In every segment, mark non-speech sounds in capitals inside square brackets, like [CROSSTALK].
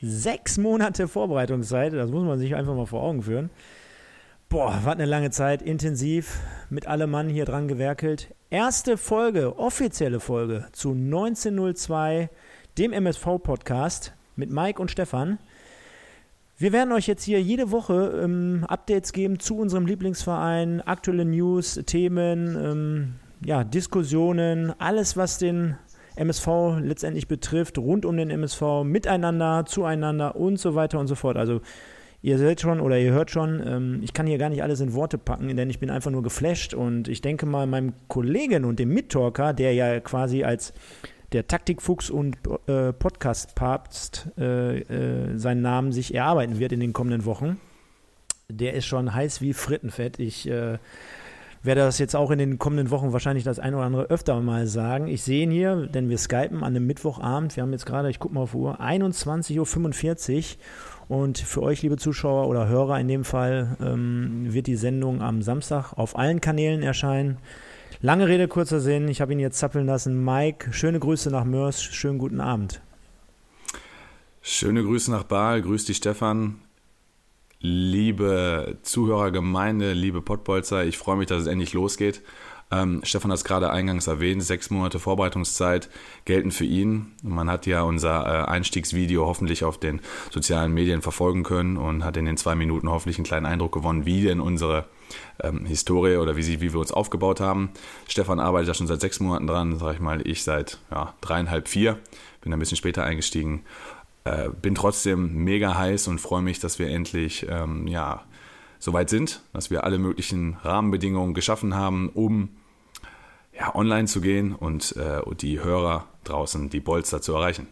Sechs Monate Vorbereitungszeit, das muss man sich einfach mal vor Augen führen. Boah, was eine lange Zeit, intensiv, mit allem Mann hier dran gewerkelt. Erste Folge, offizielle Folge zu 1902, dem MSV-Podcast mit Mike und Stefan. Wir werden euch jetzt hier jede Woche ähm, Updates geben zu unserem Lieblingsverein, aktuelle News, Themen, ähm, ja, Diskussionen, alles, was den MSV letztendlich betrifft, rund um den MSV, miteinander, zueinander und so weiter und so fort. Also ihr seht schon oder ihr hört schon, ähm, ich kann hier gar nicht alles in Worte packen, denn ich bin einfach nur geflasht und ich denke mal meinem Kollegen und dem Mittalker, der ja quasi als der Taktikfuchs und äh, Podcast-Papst äh, äh, seinen Namen sich erarbeiten wird in den kommenden Wochen. Der ist schon heiß wie Frittenfett. Ich äh, werde das jetzt auch in den kommenden Wochen wahrscheinlich das ein oder andere öfter mal sagen. Ich sehe ihn hier, denn wir skypen an einem Mittwochabend. Wir haben jetzt gerade, ich gucke mal auf Uhr, 21.45 Uhr. Und für euch, liebe Zuschauer oder Hörer in dem Fall, ähm, wird die Sendung am Samstag auf allen Kanälen erscheinen. Lange Rede, kurzer Sinn. Ich habe ihn jetzt zappeln lassen. Mike, schöne Grüße nach Mörs. Schönen guten Abend. Schöne Grüße nach Baal. Grüß dich, Stefan. Liebe Zuhörergemeinde, liebe Pottbolzer, ich freue mich, dass es endlich losgeht. Ähm, Stefan hat es gerade eingangs erwähnt, sechs Monate Vorbereitungszeit gelten für ihn. Man hat ja unser äh, Einstiegsvideo hoffentlich auf den sozialen Medien verfolgen können und hat in den zwei Minuten hoffentlich einen kleinen Eindruck gewonnen, wie denn unsere ähm, Historie oder wie, sie, wie wir uns aufgebaut haben. Stefan arbeitet ja schon seit sechs Monaten dran, sage ich mal, ich seit ja, dreieinhalb, vier. Bin ein bisschen später eingestiegen äh, bin trotzdem mega heiß und freue mich, dass wir endlich ähm, ja, soweit sind, dass wir alle möglichen Rahmenbedingungen geschaffen haben, um ja, online zu gehen und äh, die Hörer draußen, die Bolster zu erreichen.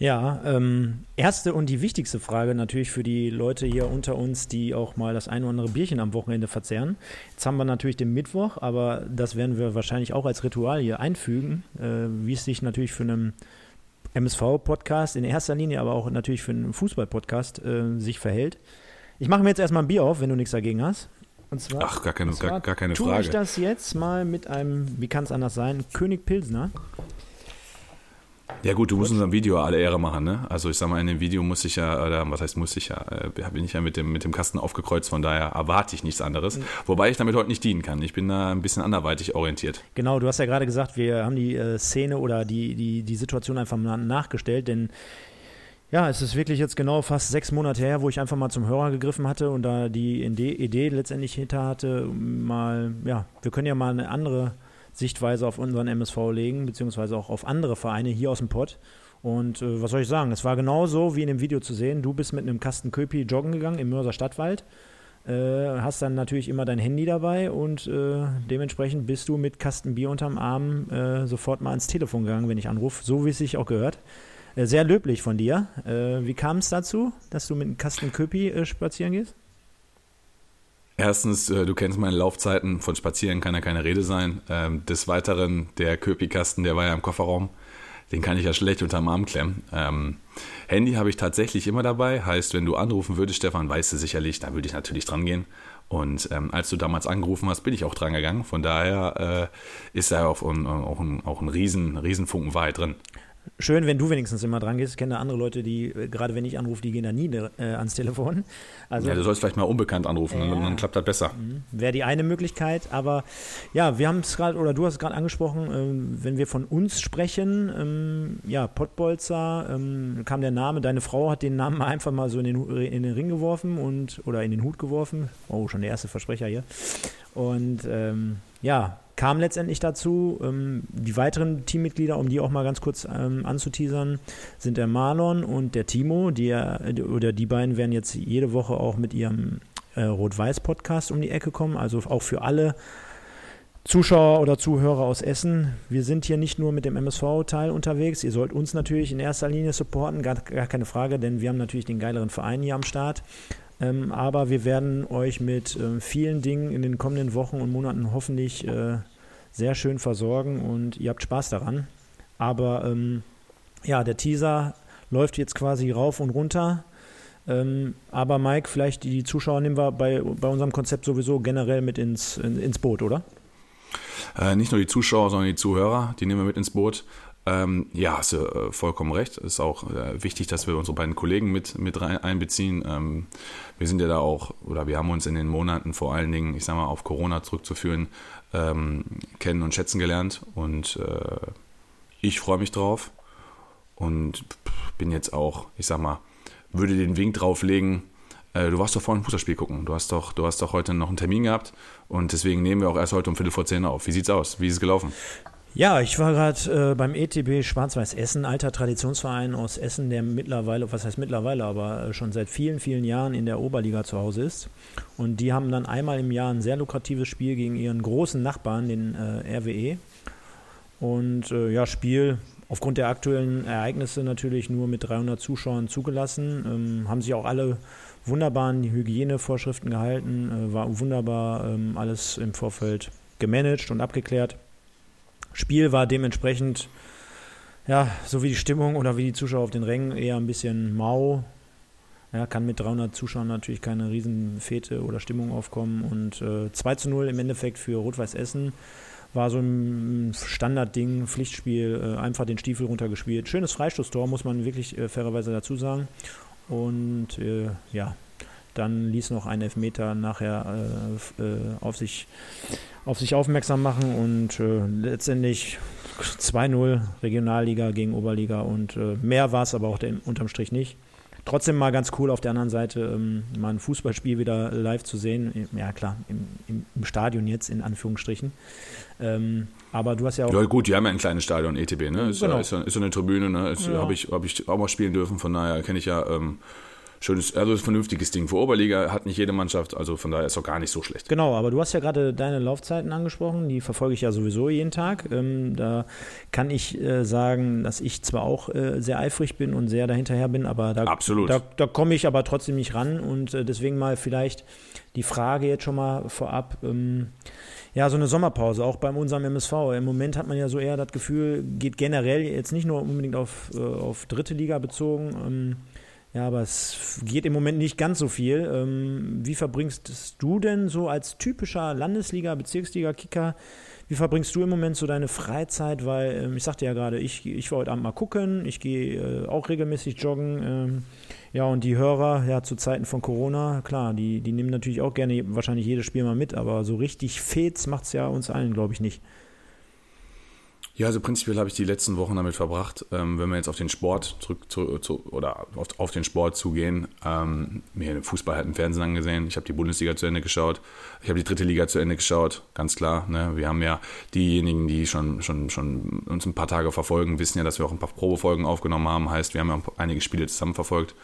Ja, ähm, erste und die wichtigste Frage natürlich für die Leute hier unter uns, die auch mal das ein oder andere Bierchen am Wochenende verzehren. Jetzt haben wir natürlich den Mittwoch, aber das werden wir wahrscheinlich auch als Ritual hier einfügen, äh, wie es sich natürlich für einen MSV-Podcast in erster Linie, aber auch natürlich für einen Fußball-Podcast äh, sich verhält. Ich mache mir jetzt erstmal ein Bier auf, wenn du nichts dagegen hast. Und zwar, Ach, gar keine, gar, gar keine Frage. Tue ich das jetzt mal mit einem, wie kann es anders sein, König Pilsner. Ja gut, du musst unserem Video alle Ehre machen, ne? Also ich sag mal, in dem Video muss ich ja, oder was heißt muss ich ja, äh, bin ich ja mit dem, mit dem Kasten aufgekreuzt, von daher erwarte ich nichts anderes. Mhm. Wobei ich damit heute nicht dienen kann. Ich bin da ein bisschen anderweitig orientiert. Genau, du hast ja gerade gesagt, wir haben die äh, Szene oder die, die, die Situation einfach mal nachgestellt, denn ja, es ist wirklich jetzt genau fast sechs Monate her, wo ich einfach mal zum Hörer gegriffen hatte und da die Idee letztendlich hinter hatte, mal, ja, wir können ja mal eine andere Sichtweise auf unseren MSV legen, beziehungsweise auch auf andere Vereine hier aus dem Pott. Und äh, was soll ich sagen? Es war genauso wie in dem Video zu sehen. Du bist mit einem Kasten Köpi joggen gegangen im Mörser Stadtwald. Äh, hast dann natürlich immer dein Handy dabei und äh, dementsprechend bist du mit Kasten Bier unterm Arm äh, sofort mal ans Telefon gegangen, wenn ich anrufe, so wie es sich auch gehört. Äh, sehr löblich von dir. Äh, wie kam es dazu, dass du mit einem Kasten Köpi spazieren gehst? Erstens, äh, du kennst meine Laufzeiten, von Spazieren kann ja keine Rede sein. Ähm, des Weiteren, der Köpi-Kasten, der war ja im Kofferraum, den kann ich ja schlecht unterm Arm klemmen. Ähm, Handy habe ich tatsächlich immer dabei, heißt, wenn du anrufen würdest, Stefan, weißt du sicherlich, da würde ich natürlich dran gehen. Und ähm, als du damals angerufen hast, bin ich auch dran gegangen. Von daher äh, ist da auch, ein, auch ein, auch ein riesen, riesen Funken Wahrheit drin schön, wenn du wenigstens immer dran gehst. Ich kenne da andere Leute, die, äh, gerade wenn ich anrufe, die gehen da nie äh, ans Telefon. Also, ja, du sollst vielleicht mal unbekannt anrufen, äh, dann, dann, klappt das besser. Mhm. Wäre die eine Möglichkeit, aber ja, wir haben es gerade, oder du hast es gerade angesprochen, ähm, wenn wir von uns sprechen, ähm, ja, Pottbolzer, ähm, kam der Name, deine Frau hat den Namen [LAUGHS] einfach mal so in den, in den Ring geworfen und, oder in den Hut geworfen. Oh, schon der erste Versprecher hier. Und ähm, ja, kam letztendlich dazu. Ähm, die weiteren Teammitglieder, um die auch mal ganz kurz ähm, anzuteasern, sind der Marlon und der Timo. Die, oder die beiden werden jetzt jede Woche auch mit ihrem äh, Rot-Weiß-Podcast um die Ecke kommen. Also auch für alle Zuschauer oder Zuhörer aus Essen, wir sind hier nicht nur mit dem MSV-Teil unterwegs. Ihr sollt uns natürlich in erster Linie supporten, gar, gar, keine Frage, denn wir haben natürlich den geileren Verein hier am Start. Ähm, aber wir werden euch mit äh, vielen Dingen in den kommenden Wochen und Monaten hoffentlich äh, sehr schön versorgen und ihr habt Spaß daran. Aber ähm, ja, der Teaser läuft jetzt quasi rauf und runter. Ähm, aber Mike, vielleicht die Zuschauer nehmen wir bei, bei unserem Konzept sowieso generell mit ins, in, ins Boot, oder? Äh, nicht nur die Zuschauer, sondern die Zuhörer, die nehmen wir mit ins Boot. Ähm, ja, hast du äh, vollkommen recht. Es ist auch äh, wichtig, dass wir unsere beiden Kollegen mit, mit rein, einbeziehen. Ähm, wir sind ja da auch, oder wir haben uns in den Monaten vor allen Dingen, ich sag mal, auf Corona zurückzuführen, ähm, kennen und schätzen gelernt. Und äh, ich freue mich drauf und bin jetzt auch, ich sag mal, würde den Wink drauflegen, äh, du warst doch vorhin ein Fußballspiel gucken. Du hast doch, du hast doch heute noch einen Termin gehabt und deswegen nehmen wir auch erst heute um Viertel vor zehn auf. Wie sieht's aus? Wie ist es gelaufen? Ja, ich war gerade äh, beim ETB Schwarz-Weiß Essen, alter Traditionsverein aus Essen, der mittlerweile, was heißt mittlerweile, aber äh, schon seit vielen, vielen Jahren in der Oberliga zu Hause ist. Und die haben dann einmal im Jahr ein sehr lukratives Spiel gegen ihren großen Nachbarn, den äh, RWE. Und äh, ja, Spiel aufgrund der aktuellen Ereignisse natürlich nur mit 300 Zuschauern zugelassen. Ähm, haben sich auch alle wunderbaren Hygienevorschriften gehalten, äh, war wunderbar ähm, alles im Vorfeld gemanagt und abgeklärt. Spiel war dementsprechend, ja, so wie die Stimmung oder wie die Zuschauer auf den Rängen eher ein bisschen mau. Ja, kann mit 300 Zuschauern natürlich keine Riesenfete oder Stimmung aufkommen. Und äh, 2 zu 0 im Endeffekt für Rot-Weiß Essen war so ein Standardding, Pflichtspiel, äh, einfach den Stiefel runtergespielt. Schönes Freistoßtor, muss man wirklich äh, fairerweise dazu sagen. Und äh, ja, dann ließ noch ein Elfmeter nachher äh, äh, auf, sich, auf sich aufmerksam machen und äh, letztendlich 2-0 Regionalliga gegen Oberliga und äh, mehr war es aber auch dem, unterm Strich nicht. Trotzdem mal ganz cool auf der anderen Seite, ähm, mal ein Fußballspiel wieder live zu sehen. Ja, klar, im, im, im Stadion jetzt, in Anführungsstrichen. Ähm, aber du hast ja auch. Ja, gut, die haben ja ein kleines Stadion, ETB, ne? Ist, genau. ist, ist so eine Tribüne, ne? Ja. Habe ich, hab ich auch mal spielen dürfen, von daher kenne ich ja. Ähm, schönes, also ein vernünftiges Ding. Für Oberliga hat nicht jede Mannschaft, also von daher ist auch gar nicht so schlecht. Genau, aber du hast ja gerade deine Laufzeiten angesprochen, die verfolge ich ja sowieso jeden Tag. Ähm, da kann ich äh, sagen, dass ich zwar auch äh, sehr eifrig bin und sehr dahinterher bin, aber da, da, da komme ich aber trotzdem nicht ran und äh, deswegen mal vielleicht die Frage jetzt schon mal vorab. Ähm, ja, so eine Sommerpause, auch bei unserem MSV. Im Moment hat man ja so eher das Gefühl, geht generell jetzt nicht nur unbedingt auf, äh, auf dritte Liga bezogen, ähm, ja, aber es geht im Moment nicht ganz so viel. Ähm, wie verbringst du denn so als typischer Landesliga, Bezirksliga-Kicker, wie verbringst du im Moment so deine Freizeit? Weil ähm, ich sagte ja gerade, ich, ich war heute Abend mal gucken, ich gehe äh, auch regelmäßig joggen. Ähm, ja, und die Hörer, ja, zu Zeiten von Corona, klar, die, die nehmen natürlich auch gerne wahrscheinlich jedes Spiel mal mit, aber so richtig Fets macht es ja uns allen, glaube ich, nicht. Ja, also prinzipiell habe ich die letzten Wochen damit verbracht, ähm, wenn wir jetzt auf den Sport zurück zu, zu, oder auf, auf, den Sport zugehen, ähm, mir den Fußball halt im Fernsehen angesehen. Ich habe die Bundesliga zu Ende geschaut, ich habe die dritte Liga zu Ende geschaut, ganz klar. Ne? Wir haben ja diejenigen, die schon, schon, schon uns ein paar Tage verfolgen, wissen ja, dass wir auch ein paar Probefolgen aufgenommen haben. Heißt, wir haben ja einige Spiele zusammen verfolgt.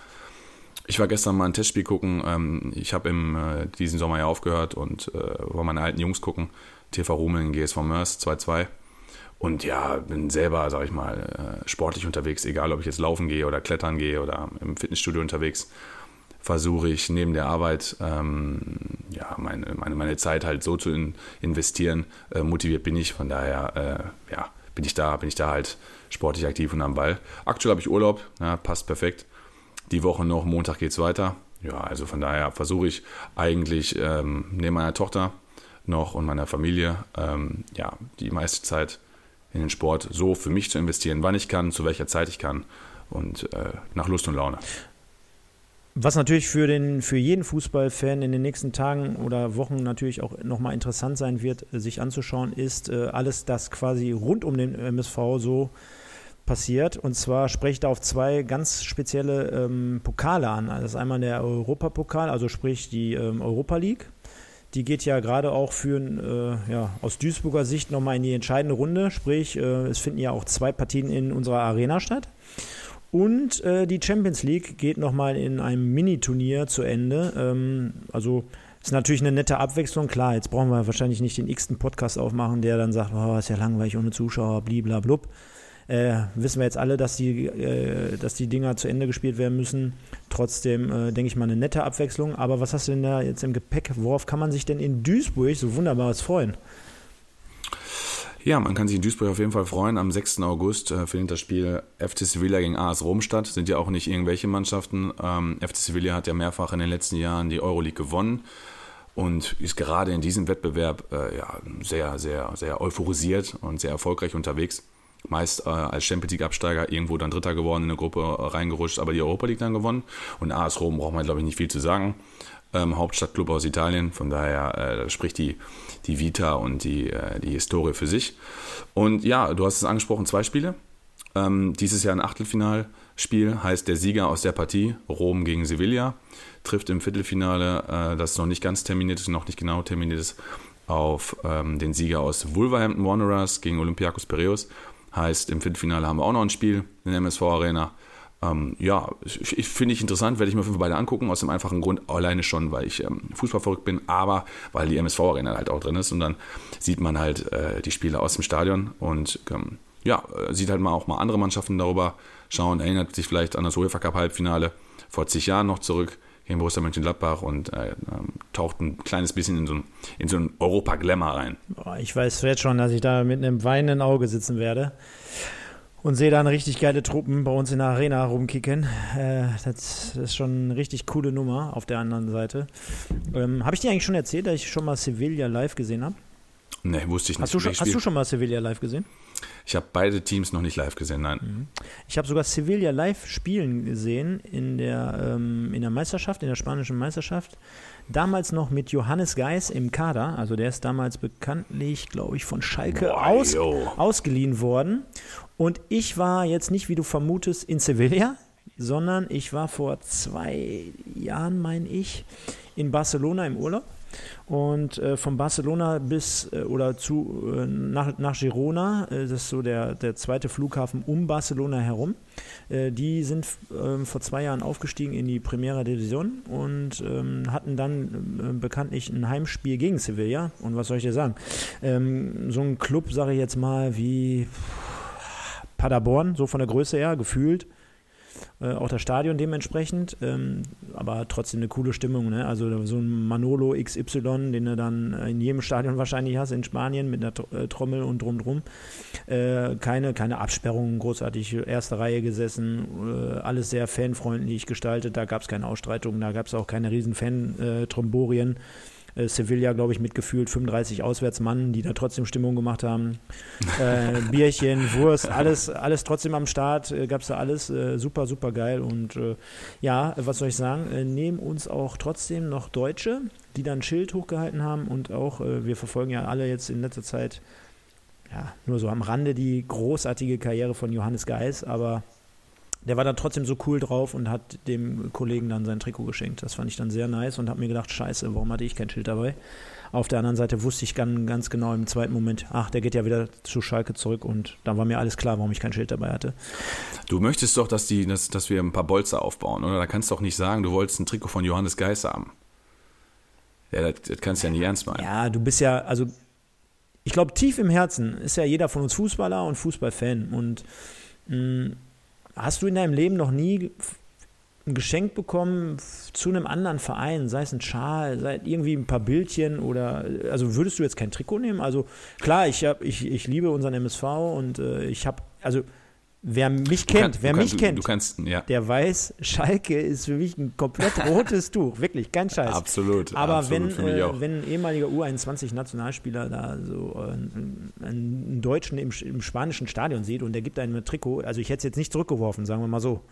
Ich war gestern mal ein Testspiel gucken. Ähm, ich habe äh, diesen Sommer ja aufgehört und äh, war meine alten Jungs gucken. TV Rumeln, GSV Mörs 2-2 und ja, bin selber, sag ich mal, äh, sportlich unterwegs, egal ob ich jetzt laufen gehe oder klettern gehe oder im Fitnessstudio unterwegs, versuche ich neben der Arbeit ähm, ja, meine, meine, meine Zeit halt so zu in, investieren. Äh, motiviert bin ich, von daher äh, ja, bin ich da, bin ich da halt sportlich aktiv und am Ball. Aktuell habe ich Urlaub, ja, passt perfekt. Die Woche noch, Montag geht es weiter. Ja, also von daher versuche ich eigentlich ähm, neben meiner Tochter noch und meiner Familie ähm, ja, die meiste Zeit in den Sport so für mich zu investieren, wann ich kann, zu welcher Zeit ich kann und äh, nach Lust und Laune. Was natürlich für, den, für jeden Fußballfan in den nächsten Tagen oder Wochen natürlich auch nochmal interessant sein wird, sich anzuschauen, ist äh, alles, das quasi rund um den MSV so passiert. Und zwar spreche ich da auf zwei ganz spezielle ähm, Pokale an. Das ist einmal der Europapokal, also sprich die ähm, Europa League die geht ja gerade auch für äh, ja, aus Duisburger Sicht nochmal in die entscheidende Runde. Sprich, äh, es finden ja auch zwei Partien in unserer Arena statt. Und äh, die Champions League geht nochmal in einem Mini-Turnier zu Ende. Ähm, also Ist natürlich eine nette Abwechslung, klar. Jetzt brauchen wir wahrscheinlich nicht den x-ten Podcast aufmachen, der dann sagt, oh, ist ja langweilig ohne Zuschauer, bliblablub. Äh, wissen wir jetzt alle, dass die, äh, dass die Dinger zu Ende gespielt werden müssen. Trotzdem, äh, denke ich mal, eine nette Abwechslung. Aber was hast du denn da jetzt im Gepäck? Worauf kann man sich denn in Duisburg so wunderbares freuen? Ja, man kann sich in Duisburg auf jeden Fall freuen. Am 6. August äh, findet das Spiel FC Sevilla gegen AS Rom statt. Sind ja auch nicht irgendwelche Mannschaften. Ähm, FC Sevilla hat ja mehrfach in den letzten Jahren die Euroleague gewonnen und ist gerade in diesem Wettbewerb äh, ja, sehr, sehr, sehr euphorisiert und sehr erfolgreich unterwegs. Meist äh, als Champions League-Absteiger irgendwo dann Dritter geworden, in eine Gruppe äh, reingerutscht, aber die Europa League dann gewonnen. Und AS Rom braucht man, glaube ich, nicht viel zu sagen. Ähm, Hauptstadtclub aus Italien, von daher äh, spricht die, die Vita und die, äh, die Historie für sich. Und ja, du hast es angesprochen, zwei Spiele. Ähm, dieses Jahr ein Achtelfinalspiel, heißt der Sieger aus der Partie, Rom gegen Sevilla trifft im Viertelfinale, äh, das noch nicht ganz terminiert ist, noch nicht genau terminiert ist, auf ähm, den Sieger aus Wolverhampton Wanderers gegen Olympiakos Piraeus. Heißt, im Viertelfinale haben wir auch noch ein Spiel in der MSV Arena. Ähm, ja, finde ich interessant, werde ich mir auf jeden beide angucken, aus dem einfachen Grund, alleine schon, weil ich ähm, Fußball verrückt bin, aber weil die MSV Arena halt auch drin ist und dann sieht man halt äh, die Spiele aus dem Stadion und ähm, ja, äh, sieht halt mal auch mal andere Mannschaften darüber schauen, erinnert sich vielleicht an das UEFA Cup Halbfinale vor zig Jahren noch zurück gegen Borussia Mönchengladbach und äh, ähm, taucht ein kleines bisschen in so ein, in so ein Europa-Glamour rein. Ich weiß jetzt schon, dass ich da mit einem weinenden Auge sitzen werde und sehe dann richtig geile Truppen bei uns in der Arena rumkicken. Äh, das, das, ist schon eine richtig coole Nummer auf der anderen Seite. Ähm, habe ich dir eigentlich schon erzählt, dass ich schon mal Sevilla live gesehen habe? Nee, wusste ich nicht. Hast du, schon, hast du schon mal Sevilla live gesehen? Ich habe beide Teams noch nicht live gesehen, nein. Mhm. Ich habe sogar Sevilla live spielen gesehen in der, ähm, in der Meisterschaft, in der spanischen Meisterschaft. Damals noch mit Johannes Geis im Kader. Also der ist damals bekanntlich, glaube ich, von Schalke Boah, aus, ausgeliehen worden. Und ich war jetzt nicht, wie du vermutest, in Sevilla, sondern ich war vor zwei Jahren, meine ich, in Barcelona im Urlaub und äh, von Barcelona bis äh, oder zu äh, nach, nach Girona, äh, das ist so der, der zweite Flughafen um Barcelona herum. Äh, die sind ähm, vor zwei Jahren aufgestiegen in die Primera Division und ähm, hatten dann äh, bekanntlich ein Heimspiel gegen Sevilla. Und was soll ich dir sagen? Ähm, so ein Club, sage ich jetzt mal, wie Paderborn, so von der Größe her, gefühlt äh, auch das Stadion dementsprechend, ähm, aber trotzdem eine coole Stimmung. Ne? Also so ein Manolo XY, den du dann in jedem Stadion [LAUGHS] wahrscheinlich hast in Spanien mit einer äh, Trommel und drum drum. Äh, keine, keine Absperrungen, großartig erste Reihe gesessen, äh, alles sehr fanfreundlich gestaltet, da gab es keine Ausstreitungen, da gab es auch keine riesen Fan-Tromborien. Äh, äh, Sevilla, glaube ich, mitgefühlt 35 Auswärtsmannen, die da trotzdem Stimmung gemacht haben. Äh, [LAUGHS] Bierchen, Wurst, alles, alles trotzdem am Start, äh, gab es da alles. Äh, super, super geil. Und äh, ja, was soll ich sagen? Äh, neben uns auch trotzdem noch Deutsche, die dann ein Schild hochgehalten haben und auch, wir verfolgen ja alle jetzt in letzter Zeit ja, nur so am Rande die großartige Karriere von Johannes Geis, aber der war dann trotzdem so cool drauf und hat dem Kollegen dann sein Trikot geschenkt. Das fand ich dann sehr nice und habe mir gedacht, scheiße, warum hatte ich kein Schild dabei? Auf der anderen Seite wusste ich ganz, ganz genau im zweiten Moment, ach, der geht ja wieder zu Schalke zurück und dann war mir alles klar, warum ich kein Schild dabei hatte. Du möchtest doch, dass, die, dass, dass wir ein paar Bolzer aufbauen, oder? Da kannst du doch nicht sagen, du wolltest ein Trikot von Johannes Geis haben. Ja, das, das kannst du ja nicht ernst meinen. Ja, du bist ja, also ich glaube, tief im Herzen ist ja jeder von uns Fußballer und Fußballfan und mh, mm, Hast du in deinem Leben noch nie ein Geschenk bekommen zu einem anderen Verein, sei es ein Schal, sei irgendwie ein paar Bildchen oder also würdest du jetzt kein Trikot nehmen? Also klar, ich hab, ich, ich liebe unseren MSV und äh, ich habe also Wer mich kennt, kann, wer mich du, kennt, du kannst, ja. der weiß, Schalke ist für mich ein komplett [LAUGHS] rotes Tuch, wirklich, kein Scheiß. Absolut. Aber absolut, wenn, äh, wenn ein ehemaliger U21-Nationalspieler da so äh, einen, einen, Deutschen im, im, spanischen Stadion sieht und der gibt einem ein Trikot, also ich hätte es jetzt nicht zurückgeworfen, sagen wir mal so.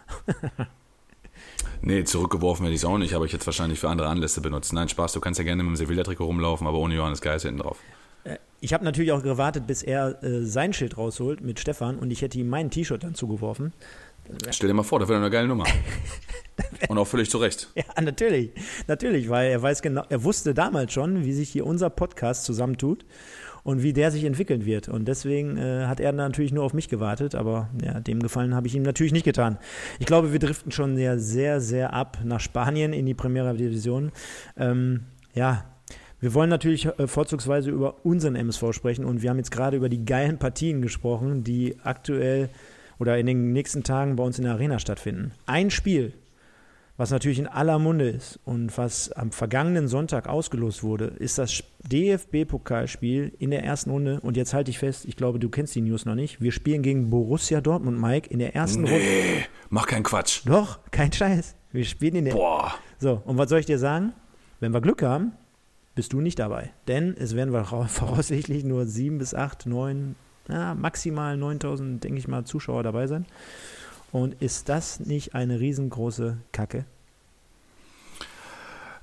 [LAUGHS] nee, zurückgeworfen hätte ich es auch nicht, aber ich hätte es wahrscheinlich für andere Anlässe benutzt. Nein, Spaß, du kannst ja gerne mit dem Sevilla-Trikot rumlaufen, aber ohne Johannes Geis hinten drauf. Äh, ich habe natürlich auch gewartet, bis er äh, sein Schild rausholt mit Stefan und ich hätte ihm mein T-Shirt dann zugeworfen. Stell dir mal vor, das wäre eine geile Nummer. [LAUGHS] und auch völlig zu Recht. Ja, natürlich. Natürlich, weil er weiß genau, er wusste damals schon, wie sich hier unser Podcast zusammentut und wie der sich entwickeln wird. Und deswegen äh, hat er natürlich nur auf mich gewartet, aber ja, dem Gefallen habe ich ihm natürlich nicht getan. Ich glaube, wir driften schon sehr, sehr, sehr ab nach Spanien in die Primera Division. Ähm, ja, wir wollen natürlich äh, vorzugsweise über unseren MSV sprechen und wir haben jetzt gerade über die geilen Partien gesprochen, die aktuell oder in den nächsten Tagen bei uns in der Arena stattfinden. Ein Spiel, was natürlich in aller Munde ist und was am vergangenen Sonntag ausgelost wurde, ist das DFB-Pokalspiel in der ersten Runde. Und jetzt halte ich fest, ich glaube, du kennst die News noch nicht. Wir spielen gegen Borussia Dortmund, Mike, in der ersten nee, Runde. mach keinen Quatsch. Doch, kein Scheiß. Wir spielen in der. Boah. So, und was soll ich dir sagen? Wenn wir Glück haben, bist du nicht dabei. Denn es werden [LAUGHS] voraussichtlich nur sieben bis acht, neun, ja, maximal 9000, denke ich mal, Zuschauer dabei sein. Und ist das nicht eine riesengroße Kacke?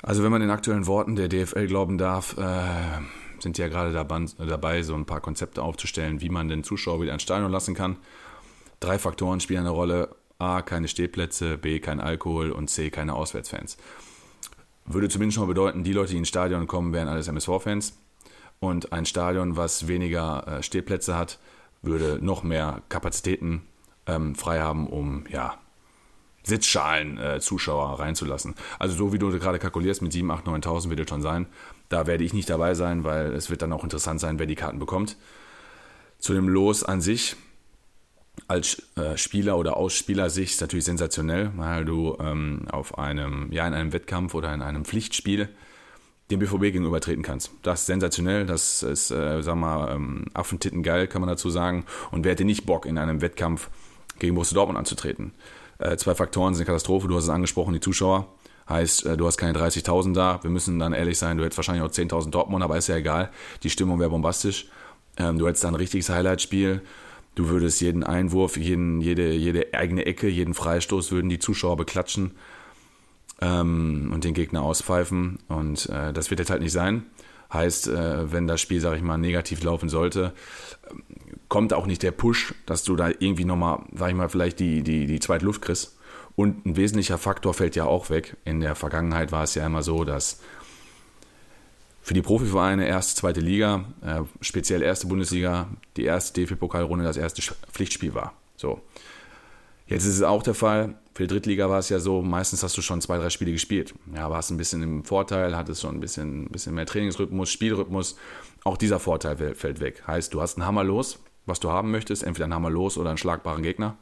Also wenn man den aktuellen Worten der DFL glauben darf, äh, sind die ja gerade dabei, so ein paar Konzepte aufzustellen, wie man den Zuschauer wieder ins Stadion lassen kann. Drei Faktoren spielen eine Rolle. A, keine Stehplätze, B, kein Alkohol und C, keine Auswärtsfans. Würde zumindest schon mal bedeuten, die Leute, die ins Stadion kommen, wären alles MSV-Fans. Und ein Stadion, was weniger äh, Stehplätze hat, würde noch mehr Kapazitäten ähm, frei haben, um ja, Sitzschalen äh, Zuschauer reinzulassen. Also so wie du gerade kalkulierst mit 7, 8, 9.000 wird es schon sein. Da werde ich nicht dabei sein, weil es wird dann auch interessant sein, wer die Karten bekommt. Zu dem Los an sich, als äh, Spieler oder aus Spielersicht natürlich sensationell, weil du ähm, auf einem, ja, in einem Wettkampf oder in einem Pflichtspiel dem BVB gegenüber treten kannst. Das ist sensationell, das ist, äh, sag mal, ähm, Affentitten geil, kann man dazu sagen. Und wer hätte nicht Bock, in einem Wettkampf gegen Borussia Dortmund anzutreten? Äh, zwei Faktoren sind Katastrophe, du hast es angesprochen, die Zuschauer. Heißt, äh, du hast keine 30.000 da. Wir müssen dann ehrlich sein, du hättest wahrscheinlich auch 10.000 Dortmund, aber ist ja egal. Die Stimmung wäre bombastisch. Ähm, du hättest dann ein richtiges Highlight-Spiel. Du würdest jeden Einwurf, jeden, jede, jede eigene Ecke, jeden Freistoß würden die Zuschauer beklatschen ähm, und den Gegner auspfeifen. Und äh, das wird jetzt halt nicht sein. Heißt, äh, wenn das Spiel, sag ich mal, negativ laufen sollte, kommt auch nicht der Push, dass du da irgendwie nochmal, sag ich mal, vielleicht die, die, die zweite Luft kriegst. Und ein wesentlicher Faktor fällt ja auch weg. In der Vergangenheit war es ja immer so, dass für die Profivereine erste, zweite Liga, äh, speziell erste Bundesliga, die erste DFB-Pokalrunde das erste Pflichtspiel war. So. Jetzt ist es auch der Fall. Für die Drittliga war es ja so, meistens hast du schon zwei, drei Spiele gespielt. Ja, warst ein bisschen im Vorteil, hattest schon ein bisschen, ein bisschen mehr Trainingsrhythmus, Spielrhythmus. Auch dieser Vorteil fällt weg. Heißt, du hast einen Hammer los, was du haben möchtest, entweder einen Hammer los oder einen schlagbaren Gegner.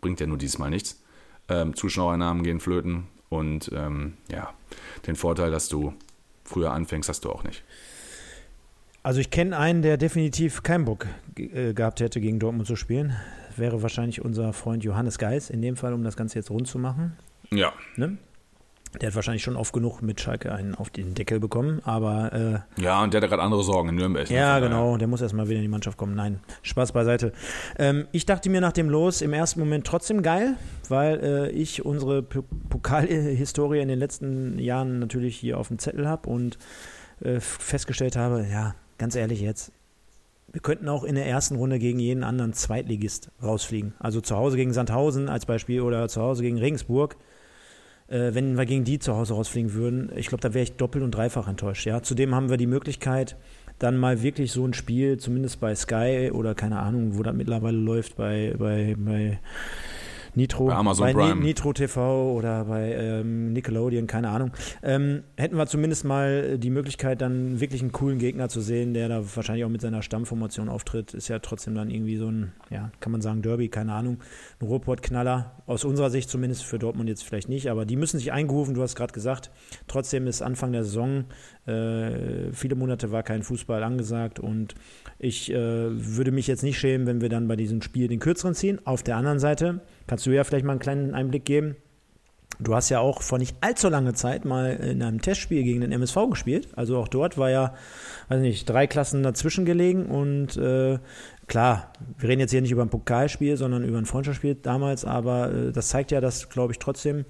Bringt ja nur diesmal nichts. Ähm, Zuschauernamen gehen flöten und ähm, ja, den Vorteil, dass du früher anfängst, hast du auch nicht. Also ich kenne einen, der definitiv keinen Bock äh, gehabt hätte, gegen Dortmund zu spielen. Wäre wahrscheinlich unser Freund Johannes Geis, in dem Fall, um das Ganze jetzt rund zu machen. Ja. Ne? Der hat wahrscheinlich schon oft genug mit Schalke einen auf den Deckel bekommen, aber. Äh, ja, und der hat gerade andere Sorgen in Nürnberg. Ja, genau, der muss erstmal wieder in die Mannschaft kommen. Nein, Spaß beiseite. Ähm, ich dachte mir nach dem Los im ersten Moment trotzdem geil, weil äh, ich unsere Pokalhistorie in den letzten Jahren natürlich hier auf dem Zettel habe und äh, festgestellt habe, ja, ganz ehrlich jetzt, wir könnten auch in der ersten Runde gegen jeden anderen Zweitligist rausfliegen. Also zu Hause gegen Sandhausen als Beispiel oder zu Hause gegen Regensburg äh, wenn wir gegen die zu Hause rausfliegen würden, ich glaube, da wäre ich doppelt und dreifach enttäuscht. Ja? Zudem haben wir die Möglichkeit, dann mal wirklich so ein Spiel, zumindest bei Sky oder keine Ahnung, wo das mittlerweile läuft, bei, bei, bei Nitro, bei, Amazon bei Prime. Nitro TV oder bei ähm, Nickelodeon, keine Ahnung, ähm, hätten wir zumindest mal die Möglichkeit, dann wirklich einen coolen Gegner zu sehen, der da wahrscheinlich auch mit seiner Stammformation auftritt. Ist ja trotzdem dann irgendwie so ein, ja, kann man sagen, Derby, keine Ahnung, ein Ruhrpott-Knaller. Aus unserer Sicht zumindest, für Dortmund jetzt vielleicht nicht, aber die müssen sich eingerufen, du hast gerade gesagt. Trotzdem ist Anfang der Saison, äh, viele Monate war kein Fußball angesagt und ich äh, würde mich jetzt nicht schämen, wenn wir dann bei diesem Spiel den kürzeren ziehen. Auf der anderen Seite, Kannst du ja vielleicht mal einen kleinen Einblick geben? Du hast ja auch vor nicht allzu langer Zeit mal in einem Testspiel gegen den MSV gespielt. Also auch dort war ja, weiß nicht, drei Klassen dazwischen gelegen. Und äh, klar, wir reden jetzt hier nicht über ein Pokalspiel, sondern über ein Freundschaftsspiel damals. Aber äh, das zeigt ja, dass, glaube ich, trotzdem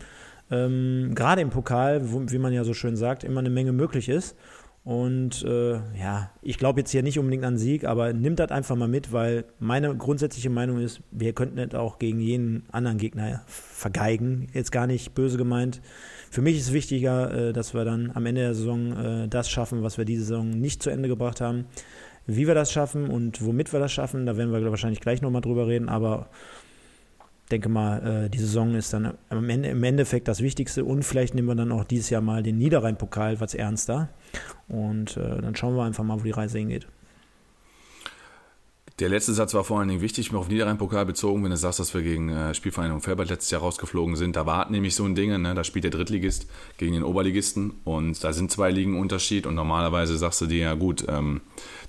ähm, gerade im Pokal, wo, wie man ja so schön sagt, immer eine Menge möglich ist. Und äh, ja, ich glaube jetzt hier nicht unbedingt an Sieg, aber nimmt das einfach mal mit, weil meine grundsätzliche Meinung ist, wir könnten das auch gegen jeden anderen Gegner vergeigen. Jetzt gar nicht böse gemeint. Für mich ist wichtiger, äh, dass wir dann am Ende der Saison äh, das schaffen, was wir diese Saison nicht zu Ende gebracht haben. Wie wir das schaffen und womit wir das schaffen, da werden wir wahrscheinlich gleich nochmal drüber reden, aber denke mal, äh, die Saison ist dann am Ende, im Endeffekt das Wichtigste und vielleicht nehmen wir dann auch dieses Jahr mal den Niederrhein-Pokal was ernster und äh, dann schauen wir einfach mal, wo die Reise hingeht. Der letzte Satz war vor allen Dingen wichtig, mir auf Niederrhein-Pokal bezogen, wenn du sagst, dass wir gegen äh, Spielvereinigung Felbert letztes Jahr rausgeflogen sind. Da war nämlich so ein Ding, ne? da spielt der Drittligist gegen den Oberligisten und da sind zwei Ligen Unterschied und normalerweise sagst du dir, ja gut, ähm,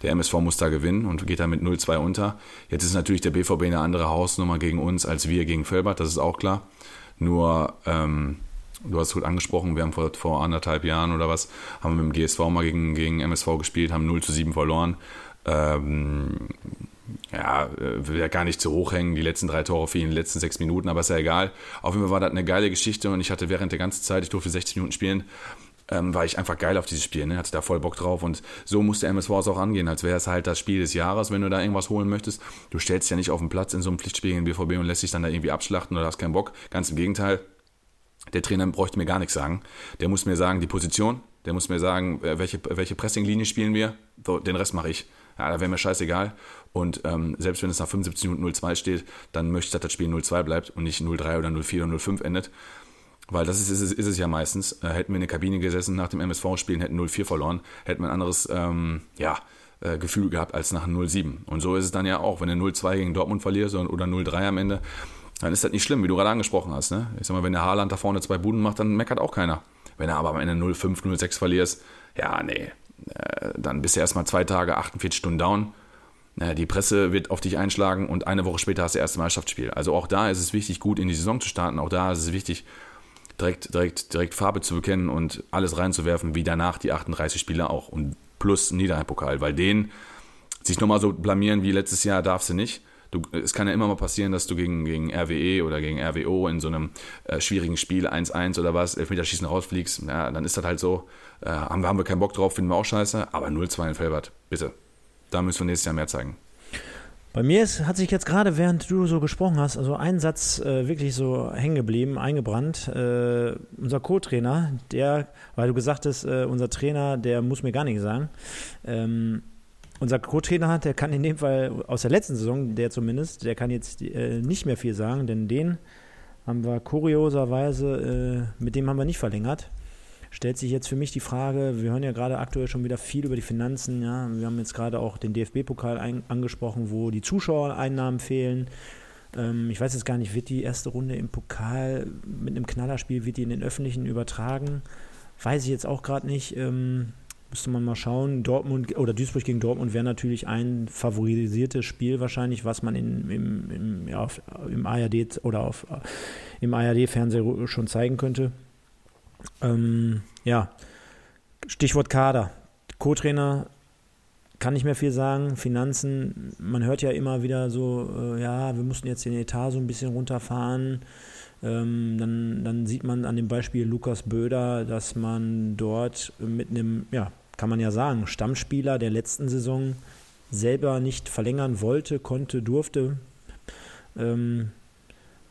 der MSV muss da gewinnen und geht da mit 0-2 unter. Jetzt ist natürlich der BVB eine andere Hausnummer gegen uns als wir gegen Felbert, das ist auch klar. Nur, ähm, du hast es gut angesprochen, wir haben vor, vor anderthalb Jahren oder was, haben wir mit dem GSV mal gegen, gegen MSV gespielt, haben 0 zu 7 verloren. Ähm, ja, äh, will ja gar nicht zu hoch hängen, die letzten drei Tore für ihn in den letzten sechs Minuten, aber ist ja egal. Auf jeden Fall war das eine geile Geschichte und ich hatte während der ganzen Zeit, ich durfte 60 Minuten spielen, ähm, war ich einfach geil auf dieses Spiel, ne? hatte da voll Bock drauf und so muss der MSV es auch angehen, als wäre es halt das Spiel des Jahres, wenn du da irgendwas holen möchtest. Du stellst ja nicht auf den Platz in so einem Pflichtspiel gegen den BVB und lässt dich dann da irgendwie abschlachten oder hast keinen Bock. Ganz im Gegenteil, der Trainer bräuchte mir gar nichts sagen. Der muss mir sagen, die Position, der muss mir sagen, äh, welche, welche Pressinglinie spielen wir, so, den Rest mache ich. Ja, da wäre mir scheißegal. Und ähm, selbst wenn es nach 75 Minuten 0-2 steht, dann möchte ich, dass das Spiel 0-2 bleibt und nicht 0-3 oder 0-4 oder 0-5 endet. Weil das ist, ist, ist, es ja meistens. Äh, hätten wir in der Kabine gesessen nach dem MSV-Spielen, hätten 0-4 verloren, hätten wir ein anderes ähm, ja, äh, Gefühl gehabt als nach 0-7. Und so ist es dann ja auch, wenn du 0-2 gegen Dortmund verlierst oder 0-3 am Ende, dann ist das nicht schlimm, wie du gerade angesprochen hast. Ne? Ich sag mal, wenn der Haaland da vorne zwei Buden macht, dann meckert auch keiner. Wenn er aber am Ende 0-5, 0-6 verlierst, ja, nee, äh, dann bist du erstmal zwei Tage, 48 Stunden down die Presse wird auf dich einschlagen und eine Woche später hast du das erste Meisterschaftsspiel. Also auch da ist es wichtig, gut in die Saison zu starten. Auch da ist es wichtig, direkt, direkt, direkt Farbe zu bekennen und alles reinzuwerfen, wie danach die 38 Spieler auch. Und plus Niederrhein-Pokal, weil den sich nochmal so blamieren wie letztes Jahr darfst du nicht. Du, es kann ja immer mal passieren, dass du gegen, gegen RWE oder gegen RWO in so einem äh, schwierigen Spiel 1-1 oder was, Elfmeterschießen rausfliegst. Ja, dann ist das halt so. Äh, haben, haben wir keinen Bock drauf, finden wir auch scheiße. Aber 0-2 in Felbert, bitte da müssen wir nächstes Jahr mehr zeigen. Bei mir ist, hat sich jetzt gerade, während du so gesprochen hast, also ein Satz äh, wirklich so hängen geblieben, eingebrannt. Äh, unser Co-Trainer, der, weil du gesagt hast, äh, unser Trainer, der muss mir gar nichts sagen. Ähm, unser Co-Trainer, der kann in dem Fall aus der letzten Saison, der zumindest, der kann jetzt äh, nicht mehr viel sagen, denn den haben wir kurioserweise, äh, mit dem haben wir nicht verlängert stellt sich jetzt für mich die Frage, wir hören ja gerade aktuell schon wieder viel über die Finanzen, ja, wir haben jetzt gerade auch den DFB-Pokal angesprochen, wo die Zuschauereinnahmen fehlen. Ähm, ich weiß jetzt gar nicht, wird die erste Runde im Pokal mit einem Knallerspiel, wird die in den Öffentlichen übertragen? Weiß ich jetzt auch gerade nicht. Ähm, müsste man mal schauen. Dortmund oder Duisburg gegen Dortmund wäre natürlich ein favorisiertes Spiel wahrscheinlich, was man in, im, im, ja, auf, im ARD oder auf, im ARD-Fernseher schon zeigen könnte. Ähm, ja, Stichwort Kader. Co-Trainer kann nicht mehr viel sagen. Finanzen, man hört ja immer wieder so, äh, ja, wir mussten jetzt den Etat so ein bisschen runterfahren. Ähm, dann, dann sieht man an dem Beispiel Lukas Böder, dass man dort mit einem, ja, kann man ja sagen, Stammspieler der letzten Saison selber nicht verlängern wollte, konnte, durfte. Ähm,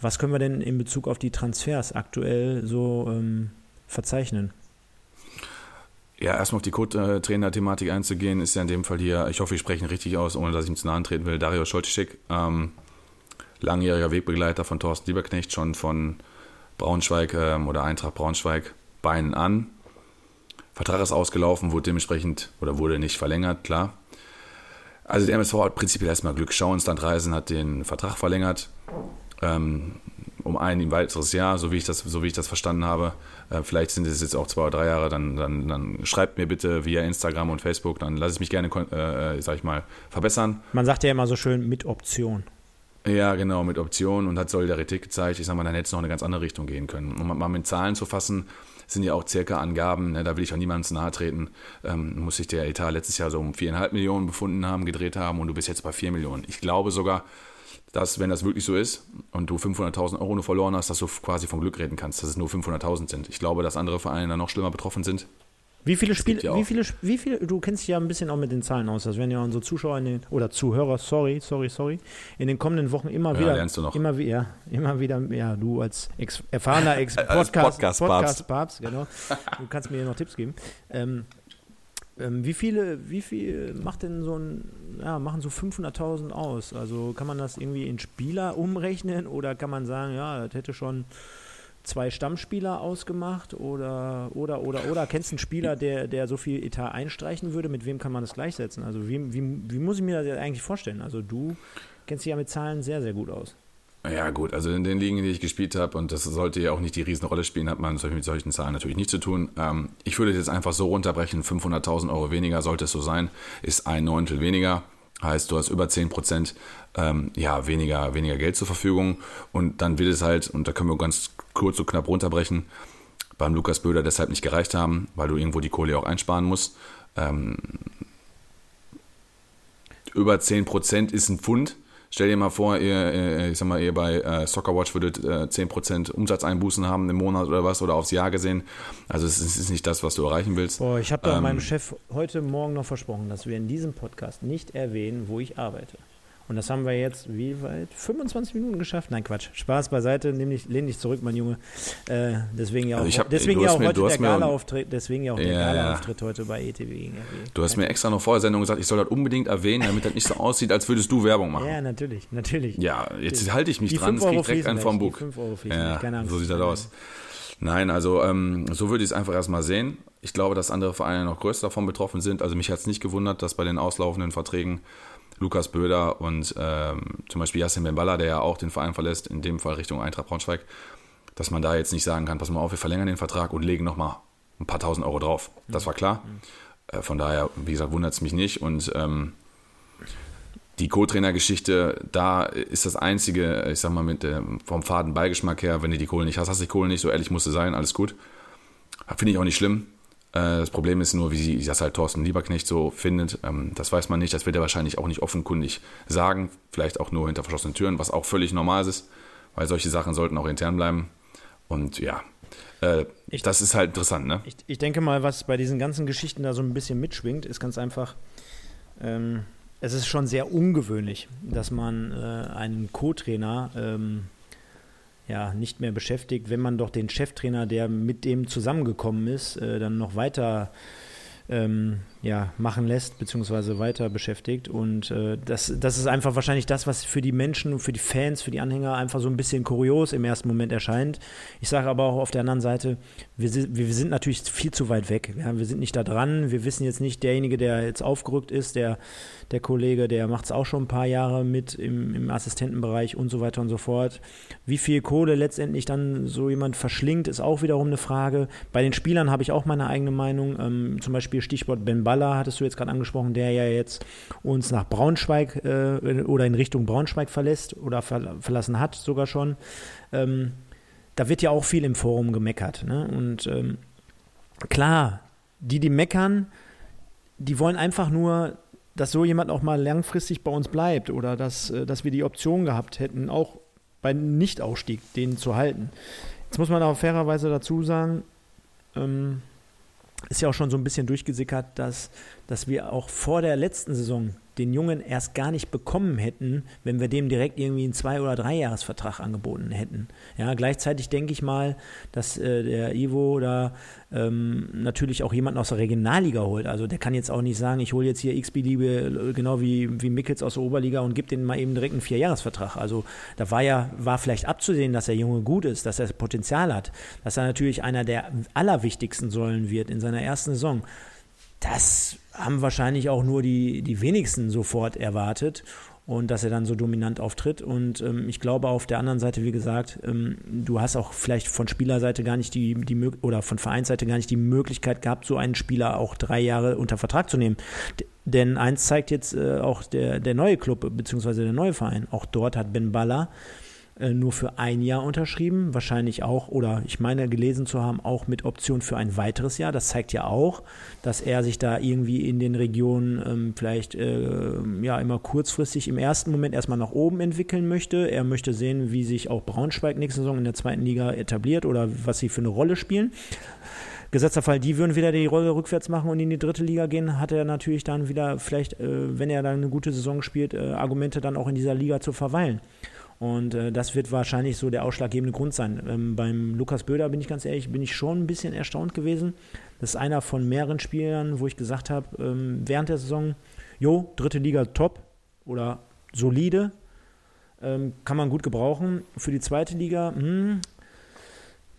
was können wir denn in Bezug auf die Transfers aktuell so ähm, verzeichnen? Ja, erstmal auf die Co-Trainer-Thematik einzugehen, ist ja in dem Fall hier, ich hoffe, ich spreche ihn richtig aus, ohne dass ich ihm zu nahe treten will, Dario Scholtischek, ähm, langjähriger Wegbegleiter von Thorsten Lieberknecht, schon von Braunschweig ähm, oder Eintracht Braunschweig Beinen an. Vertrag ist ausgelaufen, wurde dementsprechend oder wurde nicht verlängert, klar. Also der MSV hat prinzipiell erstmal Glück. Schau ins Land Reisen hat den Vertrag verlängert. Ähm, um ein weiteres Jahr, so wie ich das, so wie ich das verstanden habe. Äh, vielleicht sind es jetzt auch zwei oder drei Jahre, dann, dann, dann schreibt mir bitte via Instagram und Facebook, dann lasse ich mich gerne, äh, sag ich mal, verbessern. Man sagt ja immer so schön mit Option. Ja, genau, mit Option und hat Solidarität gezeigt. Ich sag mal, dann hätte es noch eine ganz andere Richtung gehen können. Um mal mit Zahlen zu fassen, sind ja auch circa Angaben, ne, da will ich auch niemandem zu nahe treten, ähm, muss sich der Etat letztes Jahr so um viereinhalb Millionen befunden haben, gedreht haben und du bist jetzt bei vier Millionen. Ich glaube sogar, dass, wenn das wirklich so ist und du 500.000 Euro nur verloren hast, dass du quasi vom Glück reden kannst, dass es nur 500.000 sind. Ich glaube, dass andere Vereine da noch schlimmer betroffen sind. Wie viele Spiele, ja wie viele, wie viele, du kennst dich ja ein bisschen auch mit den Zahlen aus, das werden ja unsere Zuschauer den, oder Zuhörer, sorry, sorry, sorry, in den kommenden Wochen immer ja, wieder, lernst du noch. immer wieder, immer wieder, ja, du als ex, erfahrener [LAUGHS] Ex Podcast, Podcast, Podcast, Papst, genau, du kannst mir hier noch Tipps geben. Ähm, Ähm, wie viele, wie viel macht denn so ein, ja, machen so 500.000 aus? Also kann man das irgendwie in Spieler umrechnen oder kann man sagen, ja, das hätte schon zwei Stammspieler ausgemacht oder oder oder oder kennst du einen Spieler, der, der so viel Etat einstreichen würde, mit wem kann man das gleichsetzen? Also wie, wie, wie muss ich mir das eigentlich vorstellen? Also du kennst dich ja mit Zahlen sehr, sehr gut aus. Ja, gut, also in den Ligen, die ich gespielt habe, und das sollte ja auch nicht die Riesenrolle spielen, hat man mit solchen Zahlen natürlich nicht zu tun. Ähm, ich würde jetzt einfach so runterbrechen: 500.000 Euro weniger, sollte es so sein, ist ein Neuntel weniger. Heißt, du hast über 10 Prozent ähm, ja, weniger, weniger Geld zur Verfügung. Und dann wird es halt, und da können wir ganz kurz und knapp runterbrechen, beim Lukas Böder deshalb nicht gereicht haben, weil du irgendwo die Kohle auch einsparen musst. Ähm, über 10 Prozent ist ein Pfund. Stell dir mal vor, ihr, ich sag mal, ihr bei äh, Soccerwatch würdet äh, 10% Umsatzeinbußen haben im Monat oder was oder aufs Jahr gesehen. Also es ist, nicht das, was du erreichen willst. Boah, ich habe ähm, meinem Chef heute Morgen noch versprochen, dass wir in diesem Podcast nicht erwähnen, wo ich arbeite. Und das haben wir jetzt, wie weit? 25 Minuten geschafft? Nein, Quatsch. Spaß beiseite, lehn dich, lehn dich zurück, mein Junge. Äh, deswegen ja auch, also hab, deswegen ja auch mir, heute der Gala-Auftritt, deswegen ja auch der ja, heute bei ETV RW. Du hast mir extra noch vor der Sendung gesagt, ich soll das unbedingt erwähnen, damit das nicht so aussieht, als würdest du Werbung machen. Ja, natürlich, natürlich. Ja, jetzt halte ich mich die dran, es geht direkt ein vom Bug. 5 Euro ja, keine Angst. So sieht das aus. Nein, also ähm, so würde ich es einfach erstmal sehen. Ich glaube, dass andere Vereine noch größer davon betroffen sind. Also mich hat es nicht gewundert, dass bei den auslaufenden Verträgen Lukas Böder und ähm, zum Beispiel Yassin Bemballa, der ja auch den Verein verlässt, in dem Fall Richtung Eintracht Braunschweig, dass man da jetzt nicht sagen kann, pass mal auf, wir verlängern den Vertrag und legen nochmal ein paar tausend Euro drauf. Das war klar. Äh, von daher, wie gesagt, wundert es mich nicht. Und ähm, die Co-Trainer-Geschichte, da ist das Einzige, ich sag mal, mit dem, vom faden Beigeschmack her, wenn du die Kohle nicht hast, hast du die Kohle nicht, so ehrlich musst du sein, alles gut. Finde ich auch nicht schlimm. Äh, das Problem ist nur, wie das halt Thorsten Lieberknecht so findet. Ähm, das weiß man nicht. Das wird er wahrscheinlich auch nicht offenkundig sagen. Vielleicht auch nur hinter verschlossenen Türen, was auch völlig normal ist, weil solche Sachen sollten auch intern bleiben. Und ja, äh, ich, das ist halt interessant, ne? Ich, ich, denke mal, was bei diesen ganzen Geschichten da so ein bisschen mitschwingt, ist ganz einfach, ähm, es ist schon sehr ungewöhnlich, dass man äh, einen Co-Trainer ähm, ja, nicht mehr beschäftigt, wenn man doch den Cheftrainer, der mit dem zusammengekommen ist, äh, dann noch weiter ähm, ja, machen lässt, beziehungsweise weiter beschäftigt. Und äh, das, das ist einfach wahrscheinlich das, was für die Menschen, für die Fans, für die Anhänger einfach so ein bisschen kurios im ersten Moment erscheint. Ich sage aber auch auf der anderen Seite, wir, wir sind natürlich viel zu weit weg. Ja, wir sind nicht da dran. Wir wissen jetzt nicht, derjenige, der jetzt aufgerückt ist, der, der Kollege, der macht es auch schon ein paar Jahre mit im, im Assistentenbereich und so weiter und so fort. Wie viel Kohle letztendlich dann so jemand verschlingt, ist auch wiederum eine Frage. Bei den Spielern habe ich auch meine eigene Meinung. Ähm, zum Beispiel Stichwort Ben Baller hattest du jetzt gerade angesprochen, der ja jetzt uns nach Braunschweig äh, oder in Richtung Braunschweig verlässt oder ver verlassen hat sogar schon. Ähm, da wird ja auch viel im Forum gemeckert. Ne? Und ähm, klar, die, die meckern, die wollen einfach nur, dass so jemand auch mal langfristig bei uns bleibt oder dass, äh, dass wir die Option gehabt hätten, auch bei Nichtausstieg den zu halten. Jetzt muss man aber fairerweise dazu sagen, ähm, ist ja auch schon so ein bisschen durchgesickert, dass, dass wir auch vor der letzten Saison den Jungen erst gar nicht bekommen hätten, wenn wir dem direkt irgendwie einen Zwei- oder Dreijahresvertrag angeboten hätten. Ja, gleichzeitig denke ich mal, dass äh, der Ivo da ähm, natürlich auch jemanden aus der Regionalliga holt. Also der kann jetzt auch nicht sagen, ich hole jetzt hier x-beliebe, äh, genau wie, wie Mickels aus der Oberliga und gebe denen mal eben direkt einen Vierjahresvertrag. Also da war ja, war vielleicht abzusehen, dass der Junge gut ist, dass er Potenzial hat, dass er natürlich einer der allerwichtigsten Säulen wird in seiner ersten Saison. Das haben wahrscheinlich auch nur die, die wenigsten sofort erwartet und dass er dann so dominant auftritt. Und ähm, ich glaube auf der anderen Seite, wie gesagt, ähm, du hast auch vielleicht von Spielerseite gar nicht die, die oder von Vereinsseite gar nicht die Möglichkeit gehabt, so einen Spieler auch drei Jahre unter Vertrag zu nehmen. D denn eins zeigt jetzt äh, auch der, der neue Club, beziehungsweise der neue Verein. Auch dort hat Ben Baller nur für ein Jahr unterschrieben, wahrscheinlich auch, oder ich meine gelesen zu haben, auch mit Option für ein weiteres Jahr. Das zeigt ja auch, dass er sich da irgendwie in den Regionen ähm, vielleicht äh, ja immer kurzfristig im ersten Moment erstmal nach oben entwickeln möchte. Er möchte sehen, wie sich auch Braunschweig nächste Saison in der zweiten Liga etabliert oder was sie für eine Rolle spielen. Gesetzter Fall, die würden wieder die Rolle rückwärts machen und in die dritte Liga gehen, hat er natürlich dann wieder vielleicht, äh, wenn er dann eine gute Saison spielt, äh, Argumente dann auch in dieser Liga zu verweilen. Und äh, das wird wahrscheinlich so der ausschlaggebende Grund sein. Ähm, beim Lukas Böder, bin ich ganz ehrlich, bin ich schon ein bisschen erstaunt gewesen. Das ist einer von mehreren Spielern, wo ich gesagt habe, ähm, während der Saison, jo, dritte Liga top oder solide, ähm, kann man gut gebrauchen. Für die zweite Liga, hm,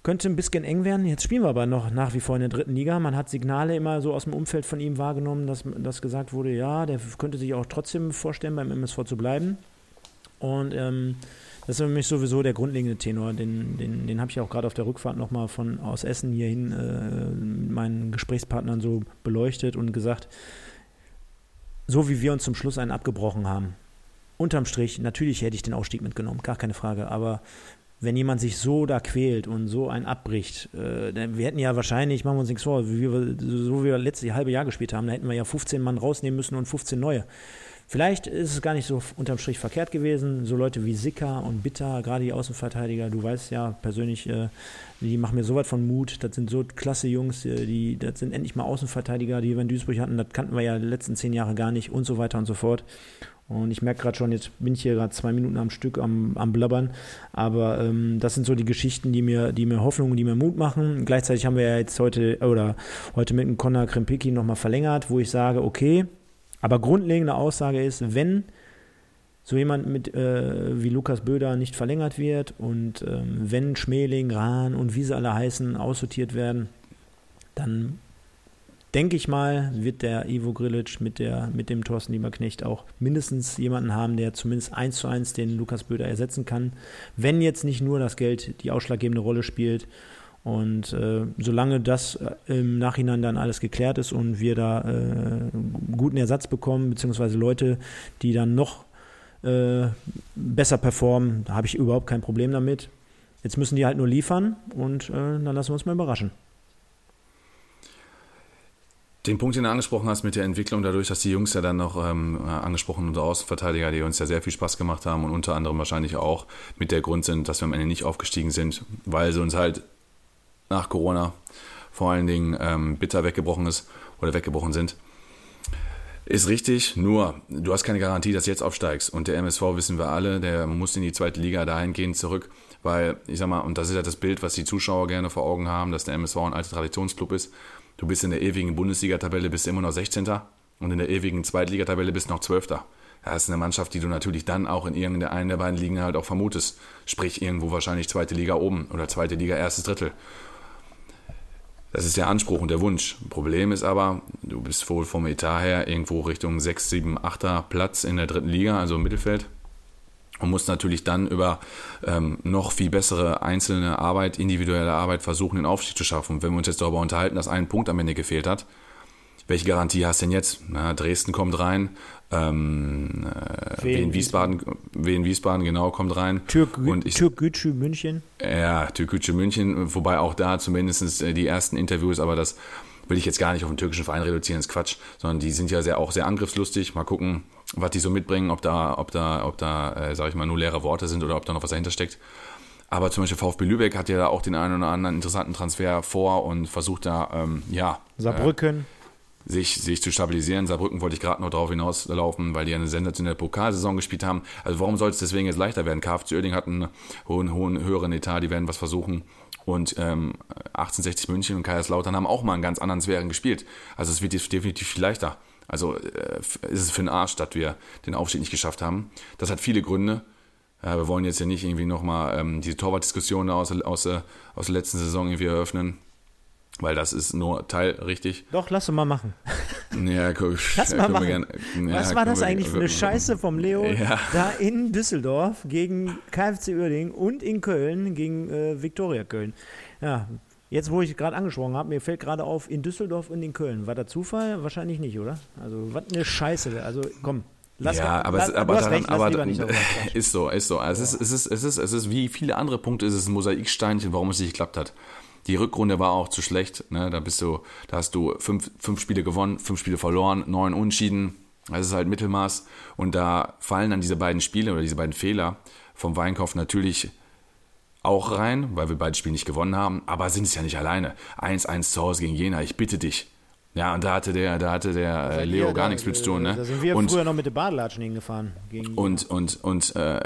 könnte ein bisschen eng werden. Jetzt spielen wir aber noch nach wie vor in der dritten Liga. Man hat Signale immer so aus dem Umfeld von ihm wahrgenommen, dass, dass gesagt wurde, ja, der könnte sich auch trotzdem vorstellen, beim MSV zu bleiben. Und ähm, das ist für mich sowieso der grundlegende Tenor. Den, den, den habe ich auch gerade auf der Rückfahrt nochmal von aus Essen hierhin äh, meinen Gesprächspartnern so beleuchtet und gesagt, so wie wir uns zum Schluss einen abgebrochen haben, unterm Strich, natürlich hätte ich den Aufstieg mitgenommen, gar keine Frage, aber wenn jemand sich so da quält und so einen abbricht, äh, wir hätten ja wahrscheinlich, machen wir uns nichts vor, wie wir, so wie wir letztes halbe Jahr gespielt haben, da hätten wir ja 15 Mann rausnehmen müssen und 15 neue. Vielleicht ist es gar nicht so unterm Strich verkehrt gewesen. So Leute wie Sicker und Bitter, gerade die Außenverteidiger, du weißt ja persönlich, äh, die machen mir so weit von Mut. Das sind so klasse Jungs, äh, die, das sind endlich mal Außenverteidiger, die wir in Duisburg hatten. Das kannten wir ja die letzten zehn Jahre gar nicht und so weiter und so fort. Und ich merke gerade schon, jetzt bin ich hier gerade zwei Minuten am Stück am, am Blabbern. Aber ähm, das sind so die Geschichten, die mir, die mir Hoffnung die mir Mut machen. Gleichzeitig haben wir ja jetzt heute oder heute mit dem Conor Krempicki nochmal verlängert, wo ich sage, okay, aber grundlegende Aussage ist, wenn so jemand mit äh, wie Lukas Böder nicht verlängert wird und ähm, wenn Schmeling, Rahn und wie sie alle heißen aussortiert werden, dann denke ich mal, wird der Ivo Grilic mit, der, mit dem Thorsten Lieberknecht auch mindestens jemanden haben, der zumindest eins zu eins den Lukas Böder ersetzen kann. Wenn jetzt nicht nur das Geld die ausschlaggebende Rolle spielt und äh, solange das äh, im Nachhinein dann alles geklärt ist und wir da äh, guten Ersatz bekommen, beziehungsweise Leute, die dann noch äh, besser performen, da habe ich überhaupt kein Problem damit. Jetzt müssen die halt nur liefern und äh, dann lassen wir uns mal überraschen. Den Punkt, den du angesprochen hast mit der Entwicklung, dadurch, dass die Jungs ja dann noch ähm, angesprochen unsere Außenverteidiger, die uns ja sehr viel Spaß gemacht haben und unter anderem wahrscheinlich auch mit der Grund sind, dass wir am Ende nicht aufgestiegen sind, weil sie uns halt nach Corona vor allen Dingen ähm, bitter weggebrochen ist oder weggebrochen sind. Ist richtig, nur du hast keine Garantie, dass du jetzt aufsteigst. Und der MSV wissen wir alle, der muss in die zweite Liga dahingehend zurück, weil ich sag mal, und das ist ja das Bild, was die Zuschauer gerne vor Augen haben, dass der MSV ein alter Traditionsclub ist. Du bist in der ewigen Bundesliga-Tabelle, bist immer noch 16. und in der ewigen Zweitligatabelle bist noch 12. Das ist eine Mannschaft, die du natürlich dann auch in irgendeiner der beiden Ligen halt auch vermutest. Sprich, irgendwo wahrscheinlich zweite Liga oben oder zweite Liga erstes Drittel. Das ist der Anspruch und der Wunsch. Problem ist aber, du bist wohl vom Etat her irgendwo Richtung 6, 7, 8er Platz in der dritten Liga, also im Mittelfeld. Und musst natürlich dann über ähm, noch viel bessere einzelne Arbeit, individuelle Arbeit versuchen, den Aufstieg zu schaffen. Und wenn wir uns jetzt darüber unterhalten, dass ein Punkt am Ende gefehlt hat, welche Garantie hast du denn jetzt? Na, Dresden kommt rein, ähm, äh, Wien, Wiesbaden, Wien Wiesbaden genau kommt rein. Türkgücü München. Ja, Türkgücü München, wobei auch da zumindest äh, die ersten Interviews, aber das will ich jetzt gar nicht auf den türkischen Verein reduzieren, ist Quatsch, sondern die sind ja sehr, auch sehr angriffslustig. Mal gucken, was die so mitbringen, ob da, ob da, ob da, äh, sag ich mal, nur leere Worte sind oder ob da noch was dahinter steckt. Aber zum Beispiel VfB Lübeck hat ja da auch den einen oder anderen interessanten Transfer vor und versucht da, ähm, ja. Saarbrücken. Äh, sich, sich zu stabilisieren. Saarbrücken wollte ich gerade noch drauf hinauslaufen, weil die eine sensationelle Pokalsaison gespielt haben. Also warum soll es deswegen jetzt leichter werden? KFC Oerding hat einen hohen, hohen, höheren Etat, die werden was versuchen. Und ähm, 1860 München und Kaiserslautern haben auch mal einen ganz anderen Sphären gespielt. Also es wird definitiv viel leichter. Also äh, ist es für den Arsch, dass wir den Aufstieg nicht geschafft haben. Das hat viele Gründe. Äh, wir wollen jetzt ja nicht irgendwie nochmal ähm, diese Torwartdiskussion aus, aus, aus der letzten Saison irgendwie eröffnen. Weil das ist nur teilrichtig. Doch, lass uns mal machen. Ja, guck, [LAUGHS] lass mal machen. Gern, ja, Was war das wir, eigentlich für eine Scheiße vom Leo ja. da in Düsseldorf gegen KfC Uerdingen und in Köln gegen äh, Viktoria Köln? Ja, jetzt wo ich gerade angesprochen habe, mir fällt gerade auf, in Düsseldorf und in Köln. War da Zufall? Wahrscheinlich nicht, oder? Also, was eine Scheiße. Also, komm. Lass ja, aber, lass, es, aber, daran, recht, aber [LAUGHS] ist so, ist so. Also ja. es, ist, es, ist, es, ist, es ist wie viele andere Punkte, ist es ein Mosaiksteinchen, warum es nicht geklappt hat. Die Rückrunde war auch zu schlecht. Ne? Da bist du, da hast du fünf, fünf Spiele gewonnen, fünf Spiele verloren, neun Unschieden. Das ist halt Mittelmaß. Und da fallen dann diese beiden Spiele oder diese beiden Fehler vom Weinkauf natürlich auch rein, weil wir beide Spiele nicht gewonnen haben, aber sind es ja nicht alleine. 1-1 zu Hause gegen Jena, ich bitte dich. Ja, und da hatte der, da hatte der äh, Leo gar da, nichts mit zu tun. Ne? Da sind wir und, früher noch mit den Badelatschen hingefahren. Gegen und, und, und, äh, äh,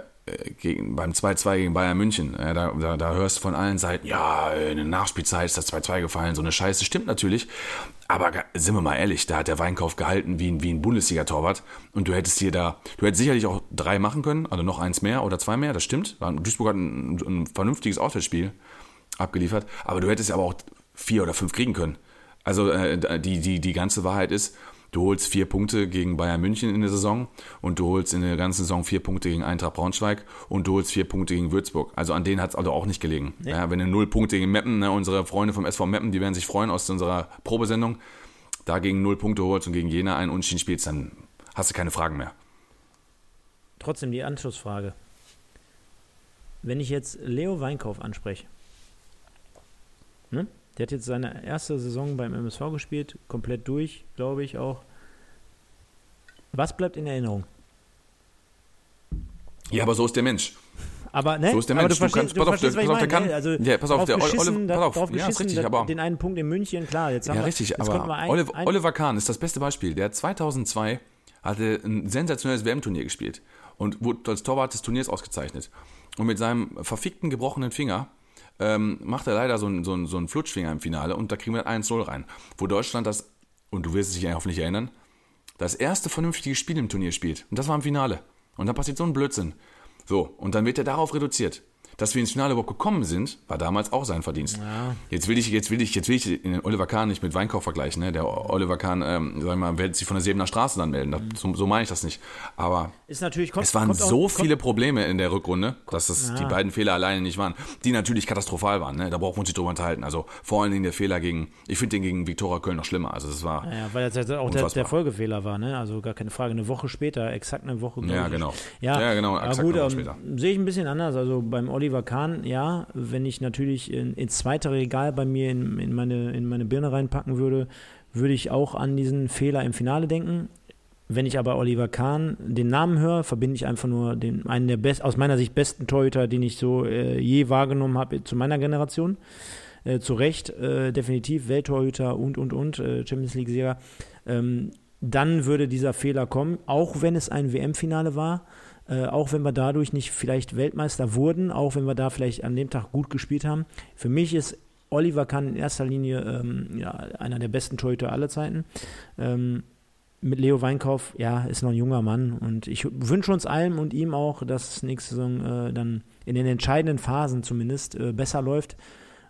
gegen, beim 2-2 gegen Bayern München, äh, da, da, da hörst du von allen Seiten, ja, in der Nachspielzeit ist das 2-2 gefallen, so eine Scheiße, stimmt natürlich. Aber sind wir mal ehrlich, da hat der Weinkauf gehalten wie ein, wie ein Bundesliga-Torwart und du hättest hier da, du hättest sicherlich auch drei machen können, also noch eins mehr oder zwei mehr, das stimmt. Duisburg hat ein, ein vernünftiges Auswärtsspiel abgeliefert, aber du hättest aber auch vier oder fünf kriegen können. Also äh, die, die, die ganze Wahrheit ist, Du holst vier Punkte gegen Bayern München in der Saison und du holst in der ganzen Saison vier Punkte gegen Eintracht Braunschweig und du holst vier Punkte gegen Würzburg. Also an denen hat es also auch nicht gelegen. Nee. Ja, wenn du null Punkte gegen Meppen, ne, unsere Freunde vom SV Meppen, die werden sich freuen aus unserer Probesendung, da gegen null Punkte holst und gegen Jena einen Unentschieden spielst, dann hast du keine Fragen mehr. Trotzdem die Anschlussfrage. Wenn ich jetzt Leo Weinkauf anspreche, ne? Der hat jetzt seine erste Saison beim MSV gespielt, komplett durch, glaube ich auch. Was bleibt in Erinnerung? Ja, aber so ist der Mensch. Aber, ne? So ist der Mensch. du du, kannst, du verstehst, was ich meine. Ne? Also, ja, pass auf, der Oliver, pass auf, ja, ist richtig, aber den einen Punkt in München, klar. Jetzt haben ja, wir, richtig, jetzt aber ein, Oliver, ein, Oliver Kahn ist das beste Beispiel. Der hat 2002 hatte ein sensationelles WM-Turnier gespielt und wurde als Torwart des Turniers ausgezeichnet. Und mit seinem verfickten gebrochenen Finger ähm, macht er leider so einen so so einen Flutschfinger im Finale und da kriegen wir 1-0 rein. Wo Deutschland das, und du wirst dich hoffentlich erinnern, das erste vernünftige Spiel im Turnier spielt. Und das war im Finale. Und dann passiert so ein Blödsinn. So, und dann wird er darauf reduziert dass wir ins Finale überhaupt gekommen sind, war damals auch sein Verdienst. Ja. Jetzt will ich, jetzt will ich, jetzt will ich den Oliver Kahn nicht mit Weinkauf vergleichen. Ne? Der Oliver Kahn, ähm, sag mal, wird sich von der Sebener Straße dann melden. Das, so, so meine ich das nicht. Aber kommt, es waren so auch, viele Probleme in der Rückrunde, dass das ja. die beiden Fehler alleine nicht waren, die natürlich katastrophal waren. Ne? Da brauchen wir uns nicht drüber unterhalten. Also vor allen Dingen der Fehler gegen, ich finde den gegen Viktoria Köln noch schlimmer. Also das war ja, weil das auch der, der, Folgefehler war. Ne? Also gar keine Frage. Eine Woche später, exakt eine Woche. Ja, genau. Ja, ja genau. Exakt gut, eine Woche später. Sehe ich ein bisschen anders. Also beim Oliver Kahn, ja, wenn ich natürlich in, ins zweite Regal bei mir in, in, meine, in meine Birne reinpacken würde, würde ich auch an diesen Fehler im Finale denken. Wenn ich aber Oliver Kahn den Namen höre, verbinde ich einfach nur den, einen der best, aus meiner Sicht besten Torhüter, den ich so äh, je wahrgenommen habe zu meiner Generation. Äh, zu Recht, äh, definitiv Welttorhüter und, und, und, äh, Champions League-Sieger. Ähm, dann würde dieser Fehler kommen, auch wenn es ein WM-Finale war. Äh, auch wenn wir dadurch nicht vielleicht Weltmeister wurden, auch wenn wir da vielleicht an dem Tag gut gespielt haben. Für mich ist Oliver Kahn in erster Linie ähm, ja, einer der besten Torhüter aller Zeiten. Ähm, mit Leo Weinkauf, ja, ist noch ein junger Mann und ich wünsche uns allen und ihm auch, dass es nächste Saison äh, dann in den entscheidenden Phasen zumindest äh, besser läuft.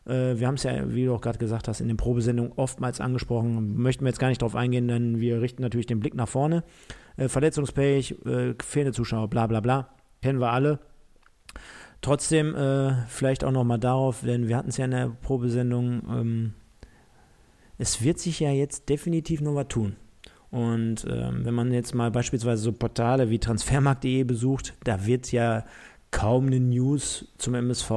Äh, wir haben es ja, wie du auch gerade gesagt hast, in den Probesendungen oftmals angesprochen, möchten wir jetzt gar nicht drauf eingehen, denn wir richten natürlich den Blick nach vorne äh, verletzungsfähig, äh, fehlende Zuschauer, bla bla bla. Kennen wir alle. Trotzdem äh, vielleicht auch nochmal darauf, denn wir hatten es ja in der Probesendung, ähm, es wird sich ja jetzt definitiv noch was tun. Und ähm, wenn man jetzt mal beispielsweise so Portale wie transfermarkt.de besucht, da wird ja kaum eine News zum MSV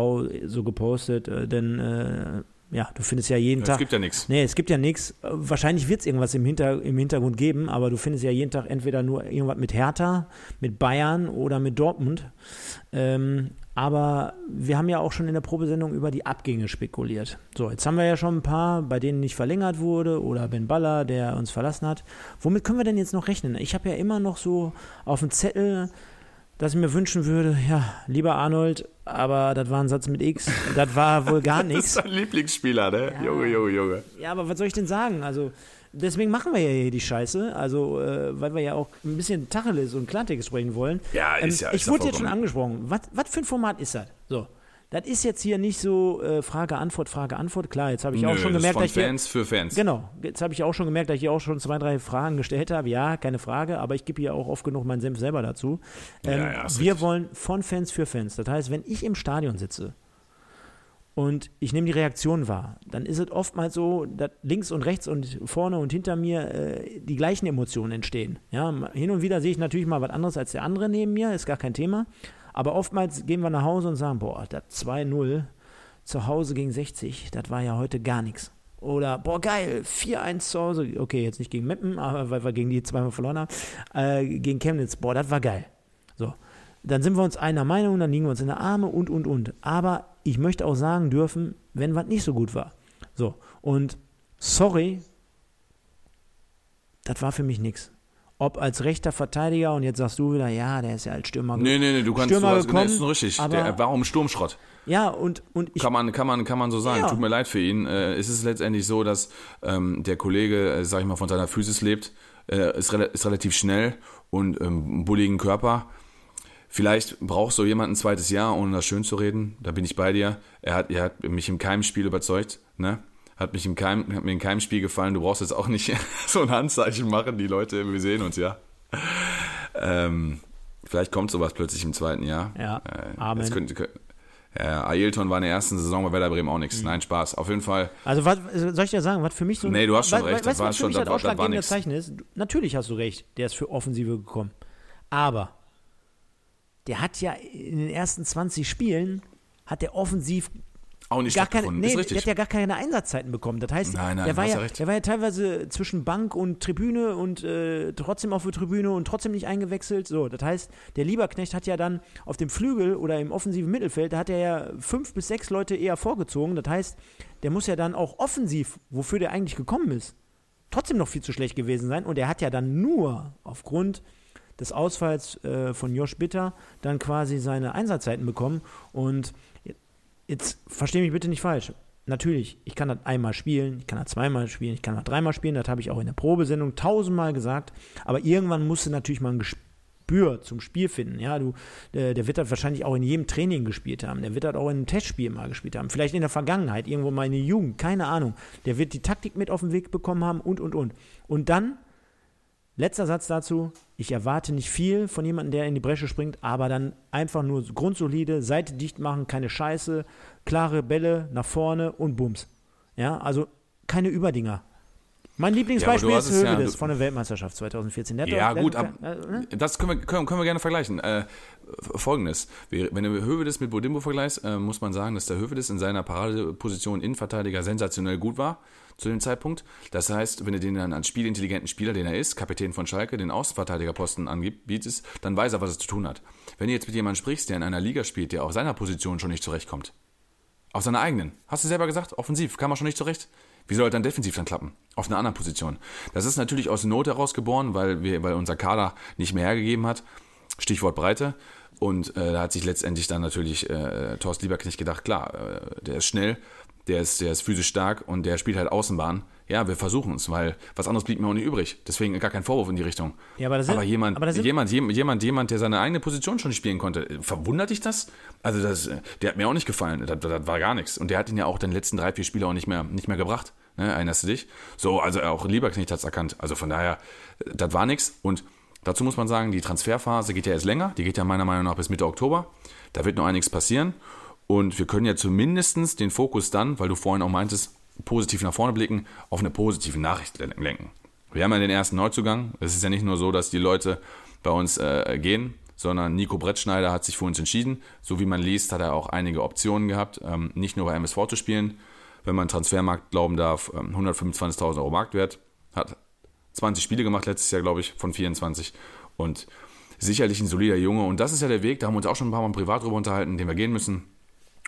so gepostet, äh, denn äh, ja, du findest ja jeden ja, Tag. Es gibt ja nichts. Nee, es gibt ja nichts. Wahrscheinlich wird es irgendwas im, Hinter, im Hintergrund geben, aber du findest ja jeden Tag entweder nur irgendwas mit Hertha, mit Bayern oder mit Dortmund. Ähm, aber wir haben ja auch schon in der Probesendung über die Abgänge spekuliert. So, jetzt haben wir ja schon ein paar, bei denen nicht verlängert wurde oder Ben Baller, der uns verlassen hat. Womit können wir denn jetzt noch rechnen? Ich habe ja immer noch so auf dem Zettel dass ich mir wünschen würde, ja, lieber Arnold, aber das war ein Satz mit X, das war wohl [LAUGHS] gar nichts. das ist dein Lieblingsspieler, ne? Ja. Junge, Junge, Junge. Ja, aber was soll ich denn sagen? Also, deswegen machen wir ja hier die Scheiße, also, äh, weil wir ja auch ein bisschen Tacheles und Klartext sprechen wollen. Ja, ist ähm, ja. Ich wurde jetzt schon angesprochen. Was, was für ein Format ist das? So. Das ist jetzt hier nicht so äh, Frage, Antwort, Frage, Antwort. Klar, jetzt habe ich Nö, auch schon gemerkt, von dass ich. Fans hier, für Fans. Genau. Jetzt habe ich auch schon gemerkt, dass ich hier auch schon zwei, drei Fragen gestellt habe. Ja, keine Frage, aber ich gebe hier auch oft genug meinen Senf selber dazu. Ähm, Ja, ja, wir richtig. wollen von Fans für Fans. Das heißt, wenn ich im Stadion sitze und ich nehme die Reaktion wahr, dann ist es oftmals so, dass links und rechts und vorne und hinter mir äh, die gleichen Emotionen entstehen. Ja, hin und wieder sehe ich natürlich mal was anderes als der andere neben mir, ist gar kein Thema. Aber oftmals gehen wir nach Hause und sagen, boah, das 2-0 zu Hause gegen 60, das war ja heute gar nichts. Oder, boah, geil, 4-1 zu Hause. Okay, jetzt nicht gegen Meppen, aber weil wir gegen die zweimal verloren haben. Äh, gegen Chemnitz, boah, das war geil. So. Dann sind wir uns einer Meinung, dann liegen wir uns in der Arme und, und, und. Aber ich möchte auch sagen dürfen, wenn was nicht so gut war. So. Und sorry, das war für mich nichts. Ob als rechter Verteidiger und jetzt sagst du wieder, ja, der ist ja als Stürmer Nee, nee, nee, du kannst Stürmer du hast, gekommen, nee, ist richtig. aber- Der, warum Sturmschrott? Ja, und, und ich Kann man, kann man, kann man so sagen. Ja. Tut mir leid für ihn. Äh, es ist letztendlich so, dass ähm, der Kollege, äh, sag ich mal, von seiner Physis lebt, äh, ist, rela ist relativ schnell und ähm, einen bulligen Körper. Vielleicht braucht so jemand ein zweites Jahr, ohne das schön zu reden. Da bin ich bei dir. Er hat, er hat mich im keinem Spiel überzeugt, ne? Hat mich im keinem, hat mir in keinem Spiel gefallen. Du brauchst jetzt auch nicht [LAUGHS] so ein Handzeichen machen, die Leute, wir sehen uns ja. Ähm, vielleicht kommt sowas plötzlich im zweiten Jahr. Ja, Äh, Amen. jetzt könnte, könnte, ja, Ailton war in der ersten Saison bei Werder Bremen auch Mhm. nichts. Nein, Spaß. Auf jeden Fall. Also, was, soll ich dir sagen, was für mich so. Nee, du hast schon recht, Weißt das war schon- das das war- war nix. Zeichen ist? Natürlich hast du recht, der ist für Offensive gekommen. Aber der hat ja in den ersten 20 Spielen, hat der offensiv Auch nicht gar keine, nee, der hat ja gar keine Einsatzzeiten bekommen. Das heißt, Nein, nein, der, war ja recht. der war ja teilweise zwischen Bank und Tribüne und äh, trotzdem auf der Tribüne und trotzdem nicht eingewechselt. So, das heißt, der Lieberknecht hat ja dann auf dem Flügel oder im offensiven Mittelfeld, da hat er ja fünf bis sechs Leute eher vorgezogen. Das heißt, der muss ja dann auch offensiv, wofür der eigentlich gekommen ist, trotzdem noch viel zu schlecht gewesen sein. Und er hat ja dann nur aufgrund des Ausfalls äh, von Josh Bitter dann quasi seine Einsatzzeiten bekommen. Und jetzt verstehe mich bitte nicht falsch. Natürlich, ich kann das einmal spielen, ich kann das zweimal spielen, ich kann das dreimal spielen, das habe ich auch in der Probesendung tausendmal gesagt. Aber irgendwann musst du natürlich mal ein Gespür zum Spiel finden. Ja, du, der, der wird das wahrscheinlich auch in jedem Training gespielt haben. Der wird das auch in einem Testspiel mal gespielt haben. Vielleicht in der Vergangenheit, irgendwo mal in der Jugend, keine Ahnung. Der wird die Taktik mit auf den Weg bekommen haben und, und, und. Und dann Letzter Satz dazu. Ich erwarte nicht viel von jemandem, der in die Bresche springt, aber dann einfach nur grundsolide, Seite dicht machen, keine Scheiße, klare Bälle nach vorne und Bums. Ja, also keine Überdinger. Mein Lieblingsbeispiel Ja, ist ja- Hövedes du- von der Weltmeisterschaft 2014. Der Ja, doch- gut, ab, äh, ne? das können wir, können, können wir gerne vergleichen. Äh, Folgendes: Wenn du Hövedes mit Bodimbo vergleichst, äh, muss man sagen, dass der Hövedes in seiner Paradeposition Innenverteidiger sensationell gut war zu dem Zeitpunkt. Das heißt, wenn du den dann als spielintelligenten Spieler, den er ist, Kapitän von Schalke, den Außenverteidigerposten anbietest, dann weiß er, was es zu tun hat. Wenn du jetzt mit jemandem sprichst, der in einer Liga spielt, der auf seiner Position schon nicht zurechtkommt, auf seiner eigenen. Hast du selber gesagt, offensiv kam er schon nicht zurecht. Wie soll er dann defensiv dann klappen? Auf einer anderen Position. Das ist natürlich aus Not heraus geboren, weil, wir, weil unser Kader nicht mehr hergegeben hat. Stichwort Breite. Und äh, da hat sich letztendlich dann natürlich äh, Thorst Lieberknecht gedacht, klar, äh, der ist schnell, der ist, der ist physisch stark und der spielt halt Außenbahn. Ja, wir versuchen es, weil was anderes blieb mir auch nicht übrig. Deswegen gar kein Vorwurf in die Richtung. Ja, aber das sind- jemand, aber das sind- jemand, jemand, jemand, jemand, der seine eigene Position schon nicht spielen konnte, äh, verwundert dich das? Also das, äh, der hat mir auch nicht gefallen. Das, das war gar nichts. Und der hat ihn ja auch den letzten drei, vier Spiele auch nicht mehr, nicht mehr gebracht. Ne, erinnerst du dich? So, also auch Lieberknecht hat es erkannt. Also von daher, äh, das war nichts. Und dazu muss man sagen, die Transferphase geht ja erst länger. Die geht ja meiner Meinung nach bis Mitte Oktober. Da wird noch einiges passieren. Und wir können ja zumindestens den Fokus dann, weil du vorhin auch meintest, positiv nach vorne blicken, auf eine positive Nachricht lenken. Wir haben ja den ersten Neuzugang. Es ist ja nicht nur so, dass die Leute bei uns äh, gehen, sondern Nico Brettschneider hat sich für uns entschieden. So wie man liest, hat er auch einige Optionen gehabt, ähm, nicht nur bei MSV zu spielen. Wenn man Transfermarkt glauben darf, ähm, 125.000 Euro Marktwert. Hat 20 Spiele gemacht letztes Jahr, glaube ich, von 24. Und sicherlich ein solider Junge. Und das ist ja der Weg, da haben wir uns auch schon ein paar Mal privat drüber unterhalten, den wir gehen müssen.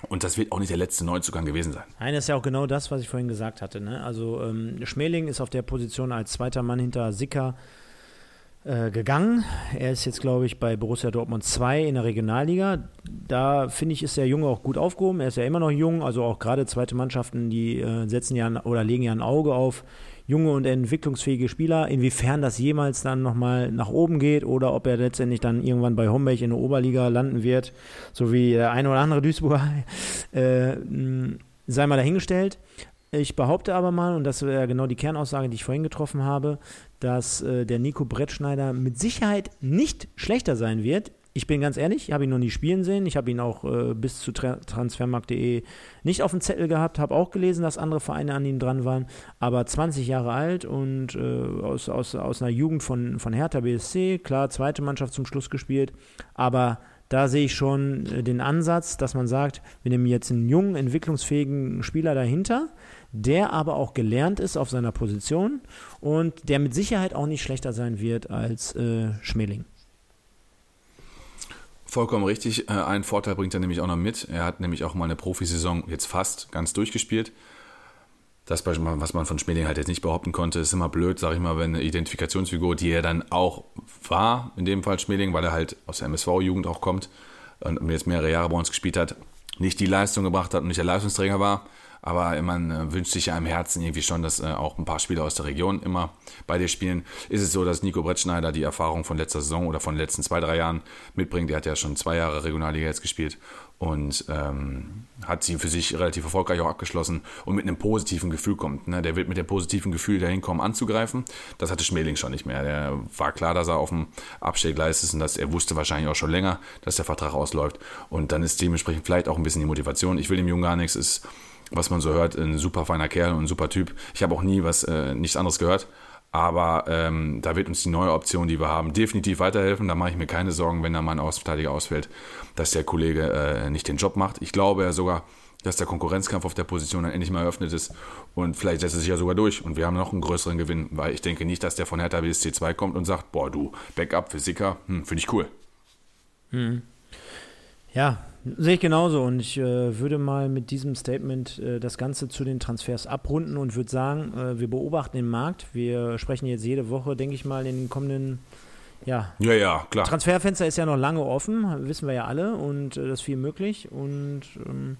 Und das wird auch nicht der letzte Neuzugang gewesen sein. Nein, das ist ja auch genau das, was ich vorhin gesagt hatte. Ne? Also ähm, Schmeling ist auf der Position als zweiter Mann hinter Sicker äh, gegangen. Er ist jetzt, glaube ich, bei Borussia Dortmund 2 in der Regionalliga. Da finde ich, ist der Junge auch gut aufgehoben. Er ist ja immer noch jung, also auch gerade zweite Mannschaften, die äh, setzen ja oder legen ja ein Auge auf junge und entwicklungsfähige Spieler. Inwiefern das jemals dann nochmal nach oben geht oder ob er letztendlich dann irgendwann bei Homberg in der Oberliga landen wird, so wie der eine oder andere Duisburger, [LAUGHS] äh, mh, sei mal dahingestellt. Ich behaupte aber mal, und das wäre genau die Kernaussage, die ich vorhin getroffen habe, dass äh, der Nico Brettschneider mit Sicherheit nicht schlechter sein wird. Ich bin ganz ehrlich, ich habe ihn noch nie spielen sehen. Ich habe ihn auch äh, bis zu tra transfermarkt.de nicht auf dem Zettel gehabt, habe auch gelesen, dass andere Vereine an ihm dran waren. Aber 20 Jahre alt und äh, aus, aus, aus einer Jugend von, von Hertha BSC, klar, zweite Mannschaft zum Schluss gespielt. Aber da sehe ich schon äh, den Ansatz, dass man sagt, wir nehmen jetzt einen jungen, entwicklungsfähigen Spieler dahinter, der aber auch gelernt ist auf seiner Position und der mit Sicherheit auch nicht schlechter sein wird als äh, Schmeling. Vollkommen richtig. Äh, Einen Vorteil bringt er nämlich auch noch mit. Er hat nämlich auch mal eine Profisaison jetzt fast ganz durchgespielt. das, was man von Schmeling halt jetzt nicht behaupten konnte, ist immer blöd, sag ich mal, wenn eine Identifikationsfigur, die er dann auch war, in dem Fall Schmeling, weil er halt aus der MSV-Jugend auch kommt und jetzt mehrere Jahre bei uns gespielt hat, nicht die Leistung gebracht hat und nicht der Leistungsträger war, aber man äh, wünscht sich ja im Herzen irgendwie schon, dass äh, auch ein paar Spieler aus der Region immer bei dir spielen. Ist es so, dass Nico Brettschneider die Erfahrung von letzter Saison oder von den letzten zwei, drei Jahren mitbringt? Der hat ja schon zwei Jahre Regionalliga jetzt gespielt und ähm, hat sie für sich relativ erfolgreich auch abgeschlossen und mit einem positiven Gefühl kommt. Ne? Der wird mit dem positiven Gefühl dahin kommen, anzugreifen. Das hatte Schmeling schon nicht mehr. Der war klar, dass er auf dem Abstellgleis ist und dass er wusste wahrscheinlich auch schon länger, dass der Vertrag ausläuft. Und dann ist dementsprechend vielleicht auch ein bisschen die Motivation. Ich will dem Jungen gar nichts, ist was man so hört, ein super feiner Kerl und ein super Typ. Ich habe auch nie was, äh, nichts anderes gehört. Aber ähm, da wird uns die neue Option, die wir haben, definitiv weiterhelfen. Da mache ich mir keine Sorgen, wenn da mal ein Außenverteidiger ausfällt, dass der Kollege äh, nicht den Job macht. Ich glaube ja sogar, dass der Konkurrenzkampf auf der Position dann endlich mal eröffnet ist und vielleicht setzt er sich ja sogar durch und wir haben noch einen größeren Gewinn, weil ich denke nicht, dass der von Hertha BSC 2 kommt und sagt, boah du, Backup für Sicker, hm, finde ich cool. Hm. Ja, Sehe ich genauso und ich äh, würde mal mit diesem Statement äh, das Ganze zu den Transfers abrunden und würde sagen, äh, wir beobachten den Markt. Wir sprechen jetzt jede Woche, denke ich mal, in den kommenden ja. Ja, ja, klar. Transferfenster ist ja noch lange offen, wissen wir ja alle und äh, das ist viel möglich und ähm,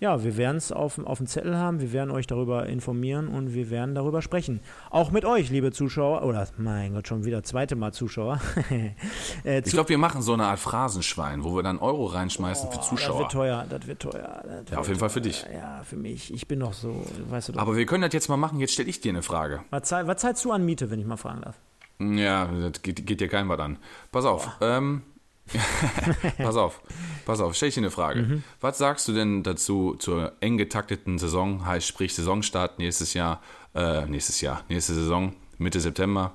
ja, wir werden es auf, auf dem Zettel haben, wir werden euch darüber informieren und wir werden darüber sprechen. Auch mit euch, liebe Zuschauer, oder mein Gott, schon wieder zweite Mal Zuschauer. [LAUGHS] äh, zu ich glaube, wir machen so eine Art Phrasenschwein, wo wir dann Euro reinschmeißen oh, für Zuschauer. Das wird teuer, das wird teuer. Das wird ja, auf jeden Fall für dich. Ja, für mich. Ich bin noch so, weißt du doch. Aber wir können das jetzt mal machen, jetzt stelle ich dir eine Frage. Was, was zahlst du an Miete, wenn ich mal fragen darf? Ja, das geht, geht dir kein was an. Pass auf, ähm, [LAUGHS] pass auf, pass auf, stell ich dir eine Frage. Mhm. Was sagst du denn dazu zur eng getakteten Saison, heißt sprich Saisonstart nächstes Jahr, äh, nächstes Jahr, nächste Saison, Mitte September,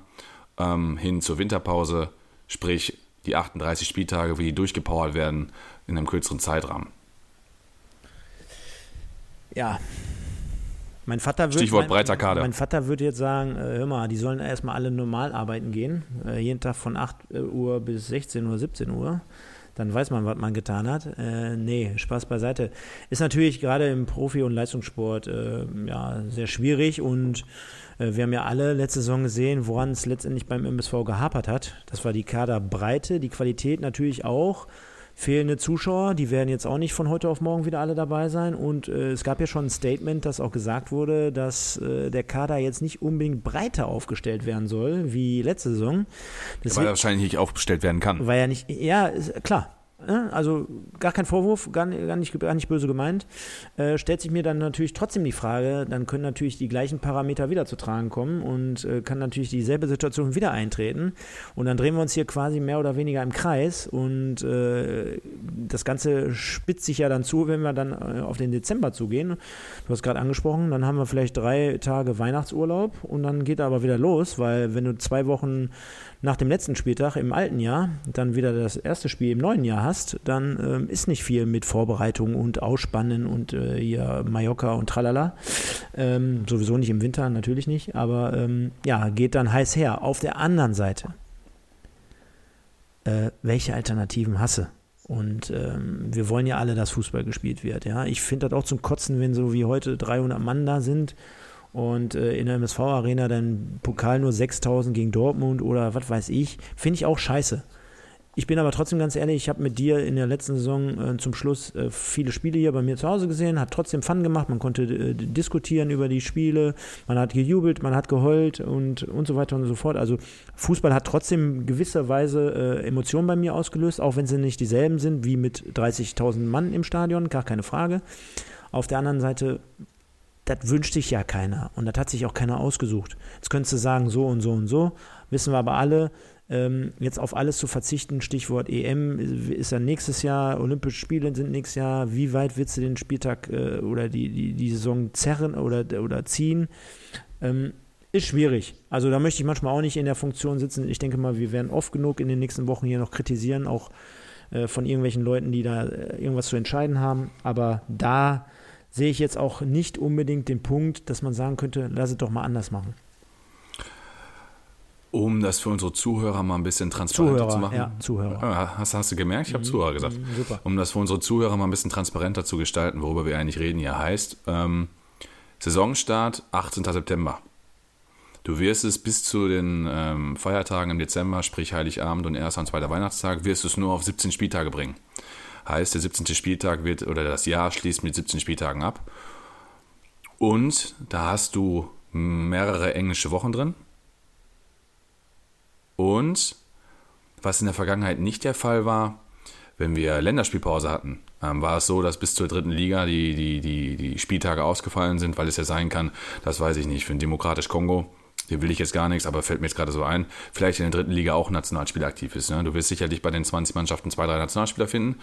ähm, hin zur Winterpause, sprich die 38 Spieltage, wie die durchgepowert werden in einem kürzeren Zeitrahmen? Ja, mein Vater würde, Stichwort breiter Kader. Mein Vater würde jetzt sagen, äh, hör mal, die sollen erstmal alle normal arbeiten gehen, äh, jeden Tag von 8 äh, Uhr bis 16 Uhr, 17 Uhr. Dann weiß man, was man getan hat. Äh, nee, Spaß beiseite. Ist natürlich gerade im Profi- und Leistungssport äh, ja, sehr schwierig und wir haben ja alle letzte Saison gesehen, woran es letztendlich beim MSV gehapert hat. Das war die Kaderbreite, die Qualität natürlich auch fehlende Zuschauer, die werden jetzt auch nicht von heute auf morgen wieder alle dabei sein. Und äh, es gab ja schon ein Statement, das auch gesagt wurde, dass äh, der Kader jetzt nicht unbedingt breiter aufgestellt werden soll wie letzte Saison. Deswegen, weil er wahrscheinlich nicht aufgestellt werden kann. Weil er nicht, ja, klar, also gar kein Vorwurf, gar, gar, nicht, gar nicht böse gemeint, äh, stellt sich mir dann natürlich trotzdem die Frage, dann können natürlich die gleichen Parameter wieder zu tragen kommen und äh, kann natürlich dieselbe Situation wieder eintreten. Und dann drehen wir uns hier quasi mehr oder weniger im Kreis und äh, das Ganze spitzt sich ja dann zu, wenn wir dann äh, auf den Dezember zugehen. Du hast gerade angesprochen, dann haben wir vielleicht drei Tage Weihnachtsurlaub und dann geht er aber wieder los, weil wenn du zwei Wochen nach dem letzten Spieltag im alten Jahr dann wieder das erste Spiel im neuen Jahr hast, dann ähm, ist nicht viel mit Vorbereitung und Ausspannen und äh, hier Mallorca und tralala. Ähm, sowieso nicht im Winter, natürlich nicht, aber ähm, ja, geht dann heiß her. Auf der anderen Seite, äh, welche Alternativen hasse? Und ähm, wir wollen ja alle, dass Fußball gespielt wird. Ja, ich finde das auch zum Kotzen, wenn so wie heute 300 Mann da sind und äh, in der MSV-Arena dann Pokal nur 6000 gegen Dortmund oder was weiß ich, finde ich auch scheiße. Ich bin aber trotzdem ganz ehrlich, ich habe mit dir in der letzten Saison äh, zum Schluss äh, viele Spiele hier bei mir zu Hause gesehen, hat trotzdem Fun gemacht, man konnte äh, diskutieren über die Spiele, man hat gejubelt, man hat geheult und, und so weiter und so fort. Also Fußball hat trotzdem gewisserweise äh, Emotionen bei mir ausgelöst, auch wenn sie nicht dieselben sind wie mit 30.000 Mann im Stadion, gar keine Frage. Auf der anderen Seite das wünscht sich ja keiner und das hat sich auch keiner ausgesucht. Jetzt könntest du sagen, so und so und so, wissen wir aber alle, ähm, jetzt auf alles zu verzichten, Stichwort EM ist ja nächstes Jahr, Olympische Spiele sind nächstes Jahr, wie weit willst du den Spieltag äh, oder die, die, die Saison zerren oder, oder ziehen? Ähm, ist schwierig. Also da möchte ich manchmal auch nicht in der Funktion sitzen. Ich denke mal, wir werden oft genug in den nächsten Wochen hier noch kritisieren, auch äh, von irgendwelchen Leuten, die da äh, irgendwas zu entscheiden haben. Aber da sehe ich jetzt auch nicht unbedingt den Punkt, dass man sagen könnte, lass es doch mal anders machen. Um das für unsere Zuhörer mal ein bisschen transparenter Zuhörer, zu machen. Ja, Zuhörer. Ah, hast, hast du gemerkt? Ich habe mhm, Zuhörer gesagt. Super. Um das für unsere Zuhörer mal ein bisschen transparenter zu gestalten, worüber wir eigentlich reden hier, heißt, ähm, Saisonstart 18. September. Du wirst es bis zu den ähm, Feiertagen im Dezember, sprich Heiligabend und erster und zweiter Weihnachtstag, wirst du es nur auf 17 Spieltage bringen. Heißt, der 17. Spieltag wird, oder das Jahr schließt mit 17 Spieltagen ab. Und da hast du mehrere englische Wochen drin. Und was in der Vergangenheit nicht der Fall war, wenn wir Länderspielpause hatten, ähm, war es so, dass bis zur dritten Liga die, die, die, die Spieltage ausgefallen sind, weil es ja sein kann, das weiß ich nicht, für den Demokratisch Kongo, hier will ich jetzt gar nichts, aber fällt mir jetzt gerade so ein, vielleicht in der dritten Liga auch Nationalspieler aktiv ist. Ne? Du wirst sicherlich bei den 20 Mannschaften zwei, drei Nationalspieler finden.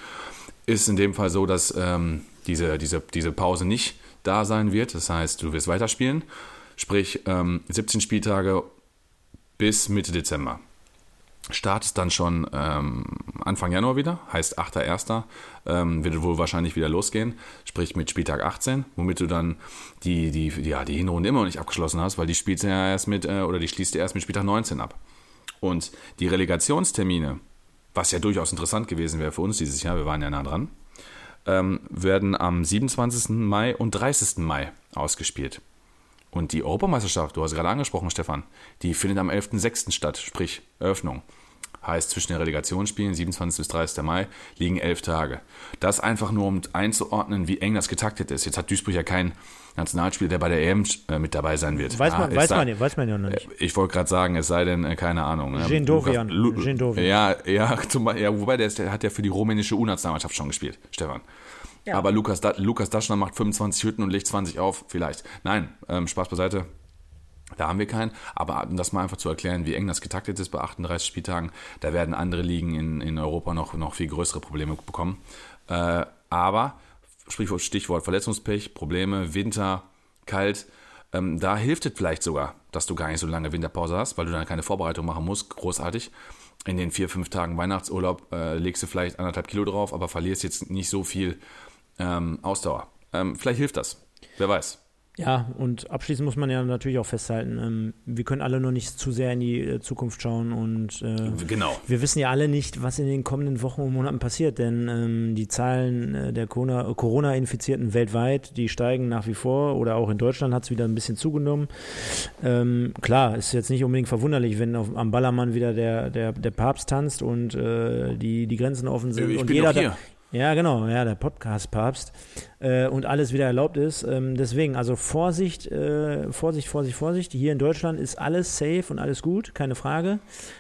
Ist in dem Fall so, dass ähm, diese, diese, diese Pause nicht da sein wird. Das heißt, du wirst weiterspielen. Sprich, ähm, 17 Spieltage bis Mitte Dezember. Start ist dann schon ähm, Anfang Januar wieder, heißt 8.1. Ähm, wird wohl wahrscheinlich wieder losgehen, sprich mit Spieltag 18, womit du dann die, die, ja, die Hinrunde immer noch nicht abgeschlossen hast, weil die spielst ja erst mit, äh, oder die schließt du erst mit Spieltag 19 ab. Und die Relegationstermine, was ja durchaus interessant gewesen wäre für uns dieses Jahr, wir waren ja nah dran, ähm, werden am 27. Mai und 30. Mai ausgespielt. Und die Europameisterschaft, du hast gerade angesprochen, Stefan, die findet am 11.06. statt, sprich Eröffnung. Heißt, zwischen den Relegationsspielen, 27. bis 30. Mai, liegen elf Tage. Das einfach nur, um einzuordnen, wie eng das getaktet ist. Jetzt hat Duisburg ja keinen Nationalspieler, der bei der EM äh, mit dabei sein wird. Weiß man, ah, weiß, sei, man, weiß man ja noch nicht. Ich wollte gerade sagen, es sei denn, äh, keine Ahnung. Ne? Gendovian. Ja, ja, [LAUGHS] zum, ja, wobei der, ist, der hat ja für die rumänische U-Nationalmannschaft schon gespielt, Stefan. Ja. Aber Lukas, Lukas Daschner macht 25 Hütten und legt 20 auf, vielleicht. Nein, ähm, Spaß beiseite. Da haben wir keinen. Aber um das mal einfach zu erklären, wie eng das getaktet ist bei 38 Spieltagen, da werden andere Ligen in, in Europa noch, noch viel größere Probleme bekommen. Äh, aber, Sprichwort, Stichwort Verletzungspech, Probleme, Winter, kalt, ähm, da hilft es vielleicht sogar, dass du gar nicht so lange Winterpause hast, weil du dann keine Vorbereitung machen musst, großartig. In den vier, fünf Tagen Weihnachtsurlaub äh, legst du vielleicht anderthalb Kilo drauf, aber verlierst jetzt nicht so viel ähm, Ausdauer. Ähm, vielleicht hilft das. Wer weiß. Ja, und abschließend muss man ja natürlich auch festhalten, ähm, wir können alle noch nicht zu sehr in die äh, Zukunft schauen und äh, genau. wir wissen ja alle nicht, was in den kommenden Wochen und Monaten passiert, denn ähm, die Zahlen äh, der Corona-Infizierten weltweit, die steigen nach wie vor oder auch in Deutschland hat es wieder ein bisschen zugenommen. Ähm, klar, ist jetzt nicht unbedingt verwunderlich, wenn auf, am Ballermann wieder der, der, der Papst tanzt und äh, die, die Grenzen offen sind ich und jeder, hier. Ja, genau, ja, der Podcast-Papst äh, und alles wieder erlaubt ist. Ähm, deswegen, also Vorsicht, äh, Vorsicht, Vorsicht, Vorsicht. Hier in Deutschland ist alles safe und alles gut, keine Frage.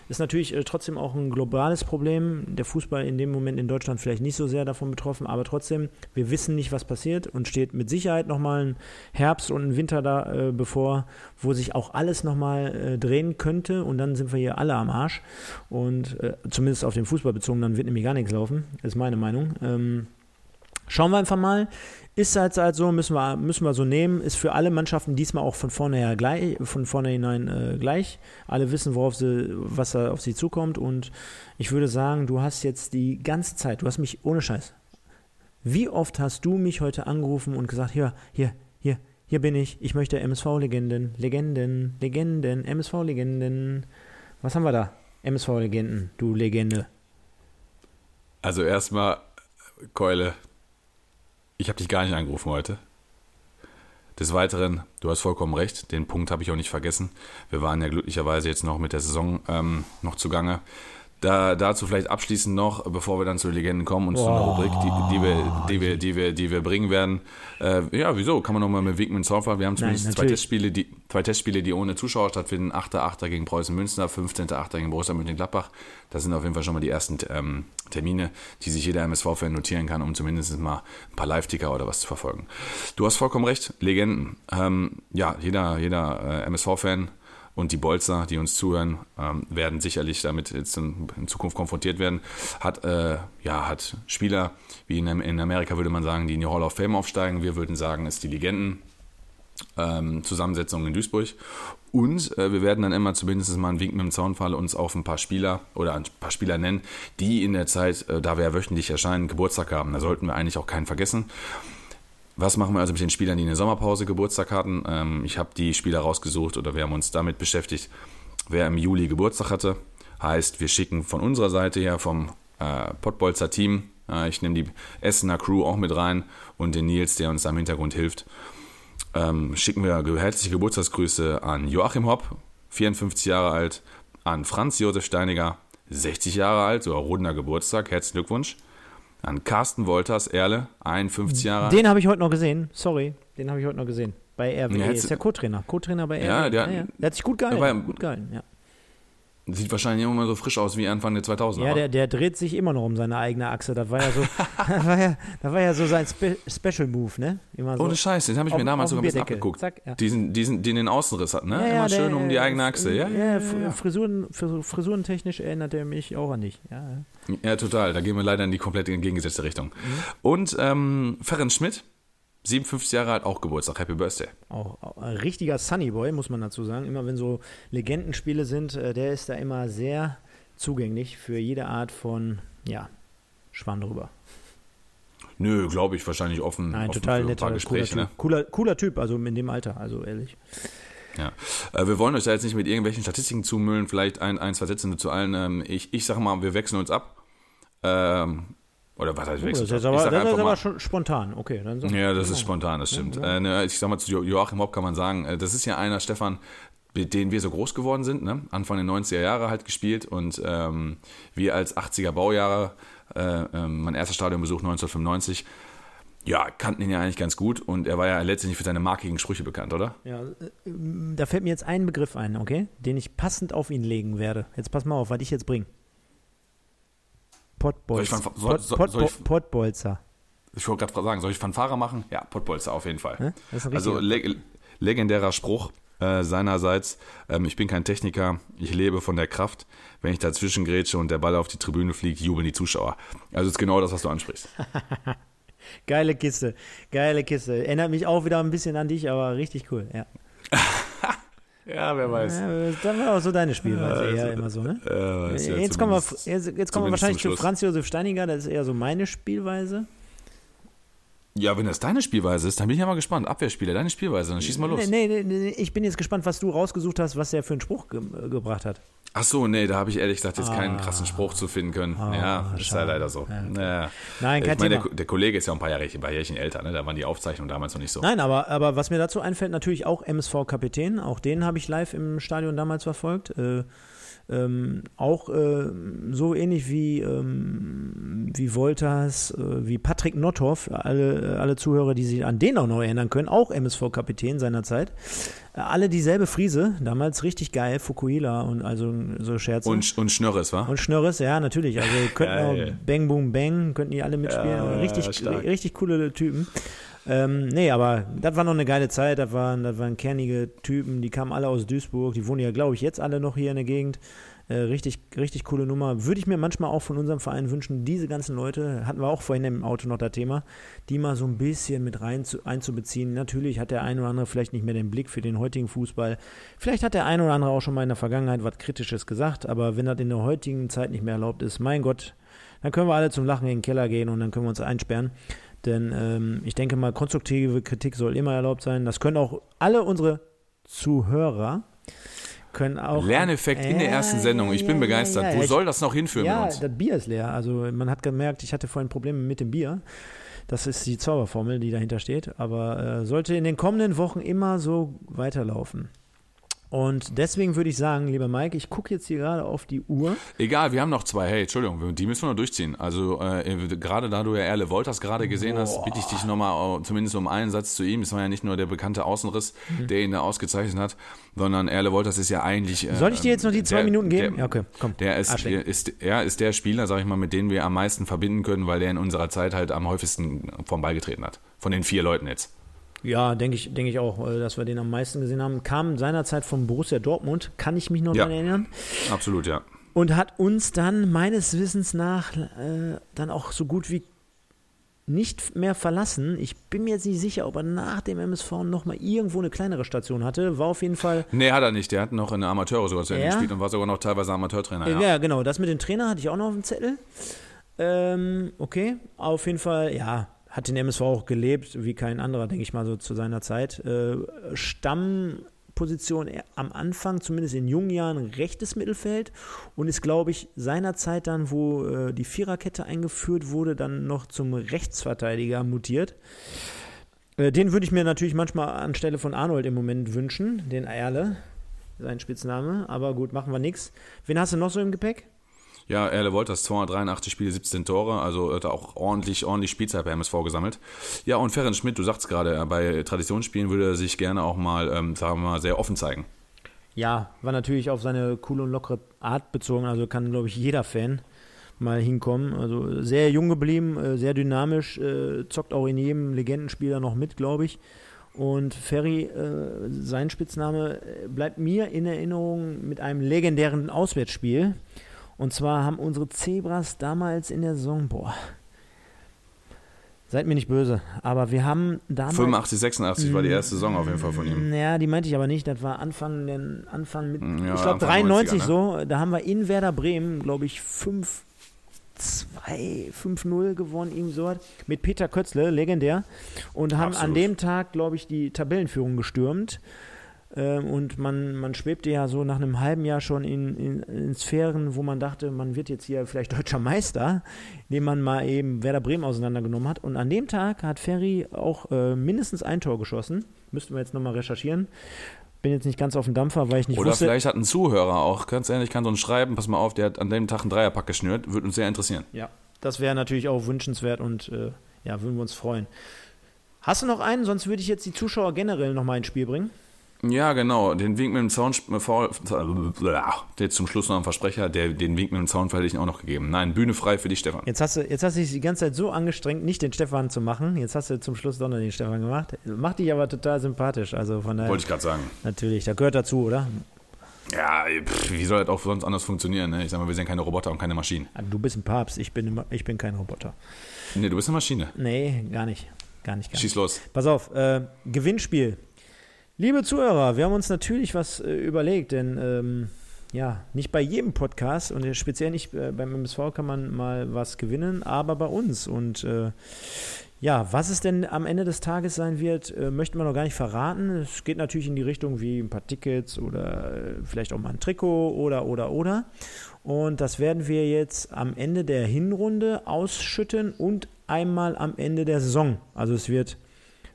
Ist natürlich äh, trotzdem auch ein globales Problem. Der Fußball in dem Moment in Deutschland vielleicht nicht so sehr davon betroffen, aber trotzdem, wir wissen nicht, was passiert und steht mit Sicherheit nochmal ein Herbst und ein Winter da äh, bevor, wo sich auch alles nochmal äh, drehen könnte und dann sind wir hier alle am Arsch. Und äh, zumindest auf den Fußball bezogen, dann wird nämlich gar nichts laufen, ist meine Meinung. Ähm, schauen wir einfach mal. Ist halt, halt so, müssen wir, müssen wir so nehmen. Ist für alle Mannschaften diesmal auch von vornheher gleich, von vornherein äh, gleich. Alle wissen, worauf sie, was da auf sie zukommt. Und ich würde sagen, du hast jetzt die ganze Zeit, du hast mich ohne Scheiß. Wie oft hast du mich heute angerufen und gesagt, hier, hier, hier, hier bin ich. Ich möchte MSV-Legenden, Legenden, Legenden, MSV-Legenden. Was haben wir da? MSV-Legenden, du Legende. Also erstmal, Keule, ich habe dich gar nicht angerufen heute. Des Weiteren, du hast vollkommen recht, den Punkt habe ich auch nicht vergessen. Wir waren ja glücklicherweise jetzt noch mit der Saison ähm, noch zugange. Da, dazu vielleicht abschließend noch, bevor wir dann zu Legenden kommen und oh. zu einer Rubrik, die, die, wir, die, wir, die, wir, die wir bringen werden. Äh, ja, wieso? Kann man nochmal mit Wigman Zorfer. Wir haben zumindest Nein, zwei, Testspiele, die, zwei Testspiele, die ohne Zuschauer stattfinden. 8.8. gegen Preußen Münster, 15.8. gegen Borussia Mönchengladbach. Das sind auf jeden Fall schon mal die ersten ähm, Termine, die sich jeder MSV-Fan notieren kann, um zumindest mal ein paar Live-Ticker oder was zu verfolgen. Du hast vollkommen recht, Legenden. Ähm, ja, jeder, jeder äh, MSV-Fan und die Bolzer, die uns zuhören, ähm, werden sicherlich damit jetzt in, in Zukunft konfrontiert werden. Hat, äh, ja, hat Spieler, wie in, in, Amerika würde man sagen, die in die Hall of Fame aufsteigen. Wir würden sagen, ist die Legenden. Ähm, Zusammensetzung in Duisburg. Und äh, wir werden dann immer zumindest mal einen Wink mit dem Zaunfall uns auf ein paar Spieler oder ein paar Spieler nennen, die in der Zeit, äh, da wir ja wöchentlich erscheinen, Geburtstag haben. Da sollten wir eigentlich auch keinen vergessen. Was machen wir also mit den Spielern, die eine Sommerpause Geburtstag hatten? Ähm, ich habe die Spieler rausgesucht oder wir haben uns damit beschäftigt, wer im Juli Geburtstag hatte. Heißt, wir schicken von unserer Seite her vom äh, Pottbolzer Team, äh, ich nehme die Essener Crew auch mit rein und den Nils, der uns am Hintergrund hilft. Ähm, schicken wir herzliche Geburtstagsgrüße an Joachim Hopp, 54 Jahre alt, an Franz Josef Steiniger, 60 Jahre alt, so runder Geburtstag, herzlichen Glückwunsch. An Carsten Wolters, Erle, 51 Jahre alt. Den habe ich heute noch gesehen. Sorry, den habe ich heute noch gesehen. Bei RWE. Ja, ist ja Co-Trainer. Co-Trainer bei RWE. Ja, der- der hat sich gut gehalten. ja- gut gehalten, ja. Sieht wahrscheinlich immer so frisch aus wie Anfang der 2000er. Ja, der, der dreht sich immer noch um seine eigene Achse. Das war ja so, [LAUGHS] [LAUGHS] das war ja, das war ja so sein Spe Special Move, ne? Immer so. Ohne Scheiß, den habe ich auf- mir damals auf sogar ein bisschen abgeguckt. Zack, ja. diesen, diesen, den den Außenriss hat, ne? Ja, immer der- schön um die eigene Achse. Ja, ja, ja, Fr- ja. Frisuren, fr- frisurentechnisch erinnert er mich auch an dich. Ja, ja. Ja, total. Da gehen wir leider in die komplett entgegengesetzte Richtung. Mhm. Und ähm, Ferenc Schmidt, 57 Jahre alt, auch Geburtstag. Happy Birthday. Auch, auch ein richtiger Sunnyboy, muss man dazu sagen. Immer wenn so Legendenspiele sind, äh, der ist da immer sehr zugänglich für jede Art von, ja, Schwann drüber. Nö, glaube ich, wahrscheinlich offen, Nein, offen total netter, cooler Gespräche. typ. Ne? Cooler, cooler Typ, also in dem Alter, also ehrlich. Ja. Äh, wir wollen euch da jetzt nicht mit irgendwelchen Statistiken zumüllen, vielleicht ein, ein zwei Sätze zu allen. Ähm, ich, ich sage mal, wir wechseln uns ab. Ähm, oder was heißt Oh, das ist aber, das ist aber schon spontan. Okay, Ja, das ist spontan, das stimmt. Äh, ne, ich sag mal, zu Jo- Joachim Hopp kann man sagen, äh, das ist ja einer, Stefan, mit denen wir so groß geworden sind, ne? Anfang der 90er Jahre halt gespielt und ähm, wir als 80er Baujahre, äh, ähm, mein erster Stadionbesuch 1995, ja, kannten ihn ja eigentlich ganz gut und er war ja letztendlich für seine markigen Sprüche bekannt, oder? Ja, äh, da fällt mir jetzt ein Begriff ein, okay? Den ich passend auf ihn legen werde. Jetzt pass mal auf, was ich jetzt bringe. Pottbolzer. Soll ich von- soll- soll- Pot, soll ich- Pot, Pottbolzer. Ich wollte gerade sagen, soll ich Fanfare machen? Ja, Pottbolzer auf jeden Fall. Also leg legendärer Spruch äh, seinerseits, ähm, ich bin kein Techniker, ich lebe von der Kraft. Wenn ich dazwischen grätsche und der Ball auf die Tribüne fliegt, jubeln die Zuschauer. Also ist genau das, was du ansprichst. [LAUGHS] Geile Kiste, geile Kiste. Erinnert mich auch wieder ein bisschen an dich, aber richtig cool, ja. [LAUGHS] Ja, wer weiß. ja das war auch so deine Spielweise, eher immer so, ne? Äh, ja jetzt kommen wir, jetzt, jetzt kommen wir wahrscheinlich zu. Franz Josef Steiniger, das ist eher so meine Spielweise. Ja, wenn das deine Spielweise ist, dann bin ich ja mal gespannt. Abwehrspieler, deine Spielweise, dann schieß mal los. Nee, nee, nee, nee, ich bin jetzt gespannt, was du rausgesucht hast, was er für einen Spruch ge äh, gebracht hat. Ach so, nee, da habe ich ehrlich gesagt jetzt keinen Ah. krassen Spruch zu finden können. Ah, ja, ist ja schade. leider so. Ja, okay. Ja. Nein, kein ich meine, der, der Kollege ist ja ein paar Jahre, ein paar Jährchen älter, ne? da waren die Aufzeichnungen damals noch nicht so. Nein, aber, aber was mir dazu einfällt, natürlich auch MSV-Kapitän. Auch den habe ich live im Stadion damals verfolgt. Äh, ähm, auch äh, so ähnlich wie, ähm, wie Wolters, äh, wie Patrick Nothoff, alle, alle Zuhörer, die sich an den auch noch erinnern können, auch MSV-Kapitän seinerzeit. Äh, alle dieselbe Friese, damals richtig geil, Fukuhila und also so Scherze. Und, und Schnörres, wa? Und Schnörres, ja, natürlich. Also könnten auch Bang Boom Bang, könnten die alle mitspielen. Ja, richtig, stark. richtig coole Typen. Ähm, nee, aber das war noch eine geile Zeit. Das waren, das waren kernige Typen, die kamen alle aus Duisburg. Die wohnen ja, glaube ich, jetzt alle noch hier in der Gegend. Äh, richtig, richtig coole Nummer. Würde ich mir manchmal auch von unserem Verein wünschen, diese ganzen Leute, hatten wir auch vorhin im Auto noch das Thema, die mal so ein bisschen mit rein zu, einzubeziehen. Natürlich hat der ein oder andere vielleicht nicht mehr den Blick für den heutigen Fußball. Vielleicht hat der ein oder andere auch schon mal in der Vergangenheit was Kritisches gesagt, aber wenn das in der heutigen Zeit nicht mehr erlaubt ist, mein Gott, dann können wir alle zum Lachen in den Keller gehen und dann können wir uns einsperren. Denn ähm, ich denke mal, konstruktive Kritik soll immer erlaubt sein. Das können auch alle unsere Zuhörer können auch. Lerneffekt in der ersten Sendung. Ich bin ja, begeistert. ja, ja. Wo soll das noch hinführen Ja, das Bier ist leer. Also man hat gemerkt, ich hatte vorhin Probleme mit dem Bier. Das ist die Zauberformel, die dahinter steht. Aber äh, sollte in den kommenden Wochen immer so weiterlaufen. Und deswegen würde ich sagen, lieber Mike, ich gucke jetzt hier gerade auf die Uhr. Egal, wir haben noch zwei. Hey, Entschuldigung, die müssen wir noch durchziehen. Also äh, gerade da du ja Erle Wolters gerade gesehen hast, bitte ich dich nochmal zumindest um einen Satz zu ihm. Es war ja nicht nur der bekannte Außenriss, Mhm. der ihn da ausgezeichnet hat, sondern Erle Wolters ist ja eigentlich... Äh, Soll ich dir jetzt noch die zwei der- Minuten geben? Der, ja, okay, komm. Der ist, ist, er ist der Spieler, sag ich mal, mit dem wir am meisten verbinden können, weil der in unserer Zeit halt am häufigsten vom Ball getreten hat. Von den vier Leuten jetzt. Ja, denke ich, denke ich auch, äh, dass wir den am meisten gesehen haben. Kam seinerzeit von Borussia Dortmund, kann ich mich noch Ja. daran erinnern. Absolut, ja. Und hat uns dann meines Wissens nach äh, dann auch so gut wie nicht mehr verlassen. Ich bin mir jetzt nicht sicher, ob er nach dem MSV noch mal irgendwo eine kleinere Station hatte. War auf jeden Fall. Nee, hat er nicht. Der hat noch in der Amateure sogar zu Ende Ja? gespielt und war sogar noch teilweise Amateurtrainer. Ja. Ja. genau. Das mit dem Trainer hatte ich auch noch auf dem Zettel. Ähm, okay, auf jeden Fall, ja, hat den MSV auch gelebt, wie kein anderer, denke ich mal, so zu seiner Zeit. Äh, Stammposition am Anfang, zumindest in jungen Jahren, rechtes Mittelfeld und ist, glaube ich, seinerzeit dann, wo äh, die Viererkette eingeführt wurde, dann noch zum Rechtsverteidiger mutiert. Äh, den würde ich mir natürlich manchmal anstelle von Arnold im Moment wünschen, den Erle, sein Spitzname. Aber gut, machen wir nichts. Wen hast du noch so im Gepäck? Ja, Erle Wolters, 283 Spiele, 17 Tore, also hat er auch ordentlich, ordentlich Spielzeit bei MSV gesammelt. Ja, und Ferenc Schmidt, du sagst gerade, bei Traditionsspielen würde er sich gerne auch mal, ähm, sagen wir mal, sehr offen zeigen. Ja, war natürlich auf seine coole und lockere Art bezogen, also kann, glaube ich, jeder Fan mal hinkommen. Also sehr jung geblieben, äh, sehr dynamisch, äh, zockt auch in jedem Legendenspieler noch mit, glaube ich. Und Ferry, äh, sein Spitzname bleibt mir in Erinnerung mit einem legendären Auswärtsspiel. Und zwar haben unsere Zebras damals in der Saison, boah, seid mir nicht böse, aber wir haben damals. 85, 86 war die erste Saison auf jeden Fall von ihm. Ja, die meinte ich aber nicht, das war Anfang, den, Anfang mit, ja, ich glaube 93 90er, ne? so, da haben wir in Werder Bremen, glaube ich, 5 2, 5-0 gewonnen, ihm so mit Peter Kötzle, legendär, und haben Absolut. an dem Tag, glaube ich, die Tabellenführung gestürmt. Ähm, und man, man schwebte ja so nach einem halben Jahr schon in, in, in, Sphären, wo man dachte, man wird jetzt hier vielleicht [LAUGHS] deutscher Meister, indem man mal eben Werder Bremen auseinandergenommen hat. Und an dem Tag hat Ferry auch äh, mindestens ein Tor geschossen. Müssten wir jetzt nochmal recherchieren. Bin jetzt nicht ganz auf dem Dampfer, weil ich nicht Oder wusste. vielleicht hat ein Zuhörer auch, ganz ehrlich, kann so ein schreiben, pass mal auf, der hat an dem Tag einen Dreierpack geschnürt, würde uns sehr interessieren. Ja, das wäre natürlich auch wünschenswert und äh, ja, würden wir uns freuen. Hast du noch einen? Sonst würde ich jetzt die Zuschauer generell nochmal ins Spiel bringen. Ja, genau. Den Wink mit dem Zaun, jetzt zum Schluss noch ein Versprecher, der, den Wink mit dem Zaun hätte ich auch noch gegeben. Nein, Bühne frei für dich, Stefan. Jetzt hast du, jetzt hast du dich die ganze Zeit so angestrengt, nicht den Stefan zu machen. Jetzt hast du zum Schluss doch noch den Stefan gemacht. Macht dich aber total sympathisch. Also von daher. Wollte ich gerade sagen. Natürlich, da gehört dazu, oder? Ja, pff, wie soll das auch sonst anders funktionieren? Ne? Ich sag mal, wir sind keine Roboter und keine Maschinen. Ah, du bist ein Papst, ich bin, ich bin kein Roboter. Nee, du bist eine Maschine. Nee, gar nicht. Gar nicht. Gar Schieß los. Pass auf, äh, Gewinnspiel. Liebe Zuhörer, wir haben uns natürlich was äh, überlegt, denn ähm, ja, nicht bei jedem Podcast und speziell nicht äh, beim MSV kann man mal was gewinnen, aber bei uns. Und äh, ja, was es denn am Ende des Tages sein wird, äh, möchten wir noch gar nicht verraten. Es geht natürlich in die Richtung wie ein paar Tickets oder äh, vielleicht auch mal ein Trikot oder, oder, oder. Und das werden wir jetzt am Ende der Hinrunde ausschütten und einmal am Ende der Saison. Also es wird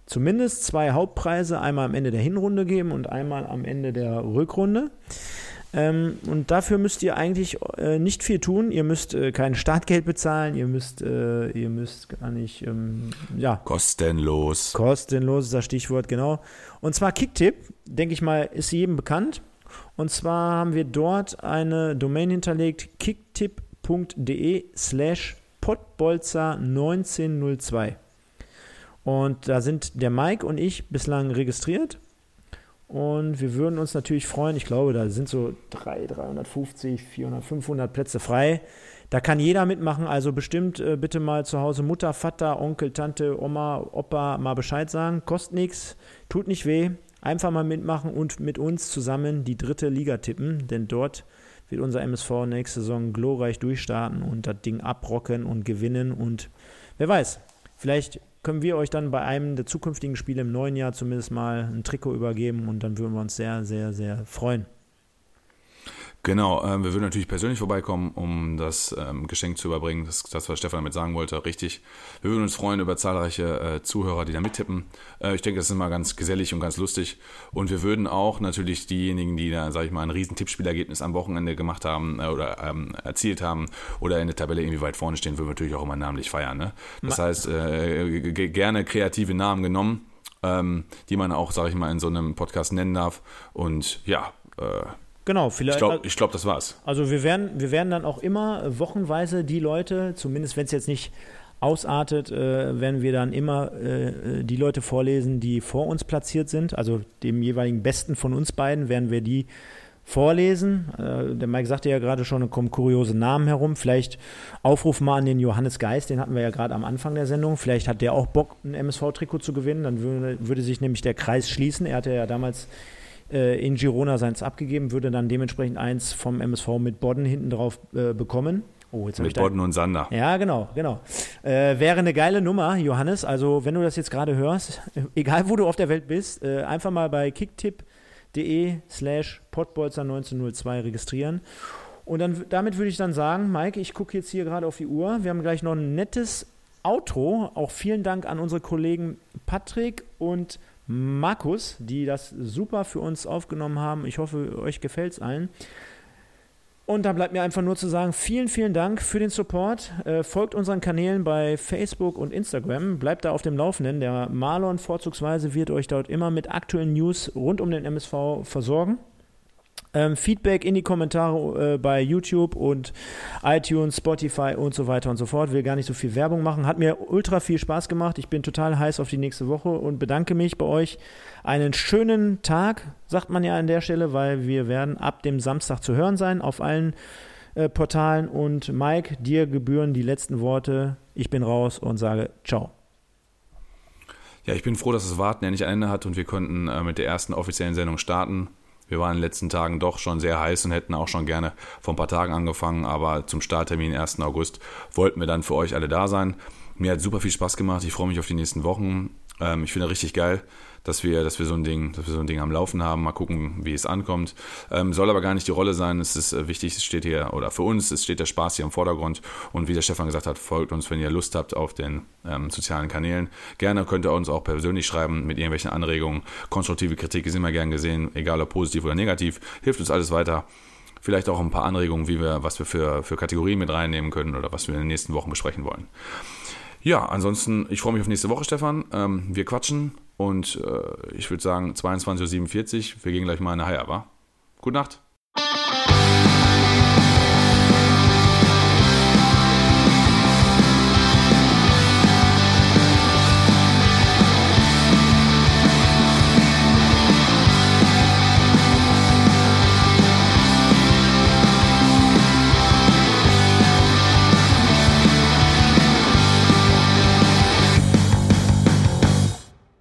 zumindest zwei Hauptpreise, einmal am Ende der Hinrunde geben und einmal am Ende der Rückrunde. Ähm, und dafür müsst ihr eigentlich äh, nicht viel tun. Ihr müsst äh, kein Startgeld bezahlen, ihr müsst, äh, ihr müsst gar nicht, ähm, ja. Kostenlos. Kostenlos ist das Stichwort, genau. Und zwar Kicktipp, denke ich mal, ist jedem bekannt. Und zwar haben wir dort eine Domain hinterlegt, kicktipp.de slash potbolzer 1902. Und da sind der Mike und ich bislang registriert. Und wir würden uns natürlich freuen. Ich glaube, da sind so 300, 350, 400, 500 Plätze frei. Da kann jeder mitmachen. Also bestimmt äh, bitte mal zu Hause Mutter, Vater, Onkel, Tante, Oma, Opa mal Bescheid sagen. Kostet nichts, tut nicht weh. Einfach mal mitmachen und mit uns zusammen die dritte Liga tippen. Denn dort wird unser MSV nächste Saison glorreich durchstarten und das Ding abrocken und gewinnen. Und wer weiß, vielleicht können wir euch dann bei einem der zukünftigen Spiele im neuen Jahr zumindest mal ein Trikot übergeben und dann würden wir uns sehr, sehr, sehr freuen. Genau, äh, wir würden natürlich persönlich vorbeikommen, um das ähm, Geschenk zu überbringen. Das, das, was Stefan damit sagen wollte, richtig. Wir würden uns freuen über zahlreiche äh, Zuhörer, die da mittippen. Äh, ich denke, das ist immer ganz gesellig und ganz lustig. Und wir würden auch natürlich diejenigen, die da, sage ich mal, ein riesen Tippspielergebnis am Wochenende gemacht haben äh, oder ähm, erzielt haben oder in der Tabelle irgendwie weit vorne stehen, würden wir natürlich auch immer namentlich feiern. Ne? Das Ma heißt, äh, gerne kreative Namen genommen, ähm, die man auch, sage ich mal, in so einem Podcast nennen darf. Und ja, äh, Genau, vielleicht. Ich glaube, glaub, das war's. Also wir werden, wir werden dann auch immer wochenweise die Leute, zumindest wenn es jetzt nicht ausartet, äh, werden wir dann immer äh, die Leute vorlesen, die vor uns platziert sind. Also dem jeweiligen Besten von uns beiden werden wir die vorlesen. Äh, der Mike sagte ja gerade schon, da kommen kuriose Namen herum. Vielleicht Aufruf mal an den Johannes Geist, den hatten wir ja gerade am Anfang der Sendung. Vielleicht hat der auch Bock, ein MSV-Trikot zu gewinnen. Dann würde, würde sich nämlich der Kreis schließen. Er hatte ja damals äh, in Girona seins abgegeben, würde dann dementsprechend eins vom MSV mit Bodden hinten drauf äh, bekommen. Oh, jetzt mit Bodden und Sander. Ja, genau, genau. Äh, wäre eine geile Nummer, Johannes. Also, wenn du das jetzt gerade hörst, [LAUGHS] egal wo du auf der Welt bist, äh, einfach mal bei kicktipp.de slash potbolzer1902 registrieren. Und dann, damit würde ich dann sagen, Mike, ich gucke jetzt hier gerade auf die Uhr. Wir haben gleich noch ein nettes Outro auch vielen Dank an unsere Kollegen Patrick und Markus, die das super für uns aufgenommen haben. Ich hoffe, euch gefällt es allen. Und da bleibt mir einfach nur zu sagen, vielen, vielen Dank für den Support. Äh, folgt unseren Kanälen bei Facebook und Instagram. Bleibt da auf dem Laufenden. Der Marlon vorzugsweise wird euch dort immer mit aktuellen News rund um den MSV versorgen. Ähm, Feedback in die Kommentare äh, bei YouTube und iTunes, Spotify und so weiter und so fort. Will gar nicht so viel Werbung machen. Hat mir ultra viel Spaß gemacht. Ich bin total heiß auf die nächste Woche und bedanke mich bei euch. Einen schönen Tag, sagt man ja an der Stelle, weil wir werden ab dem Samstag zu hören sein auf allen äh, Portalen. Und Mike, dir gebühren die letzten Worte. Ich bin raus und sage Ciao. Ja, ich bin froh, dass das Warten ja nicht ein Ende hat und wir konnten äh, mit der ersten offiziellen Sendung starten. Wir waren in den letzten Tagen doch schon sehr heiß und hätten auch schon gerne vor ein paar Tagen angefangen, aber zum Starttermin 1. August wollten wir dann für euch alle da sein. Mir hat super viel Spaß gemacht. Ich freue mich auf die nächsten Wochen. Ähm, ich finde richtig geil, dass wir, dass wir so ein Ding, dass wir so ein Ding am Laufen haben. Mal gucken, wie es ankommt. Ähm, soll aber gar nicht die Rolle sein. Es ist äh, wichtig, es steht hier, oder für uns, es steht der Spaß hier im Vordergrund. Und wie der Stefan gesagt hat, folgt uns, wenn ihr Lust habt auf den ähm, sozialen Kanälen. Gerne könnt ihr uns auch persönlich schreiben mit irgendwelchen Anregungen. Konstruktive Kritik ist immer gern gesehen, egal ob positiv oder negativ. Hilft uns alles weiter vielleicht auch ein paar Anregungen, wie wir, was wir für, für Kategorien mit reinnehmen können oder was wir in den nächsten Wochen besprechen wollen. Ja, ansonsten, ich freue mich auf nächste Woche, Stefan. Ähm, wir quatschen und äh, ich würde sagen 22.47 Uhr. Wir gehen gleich mal in eine Haia, wa? Gute Nacht.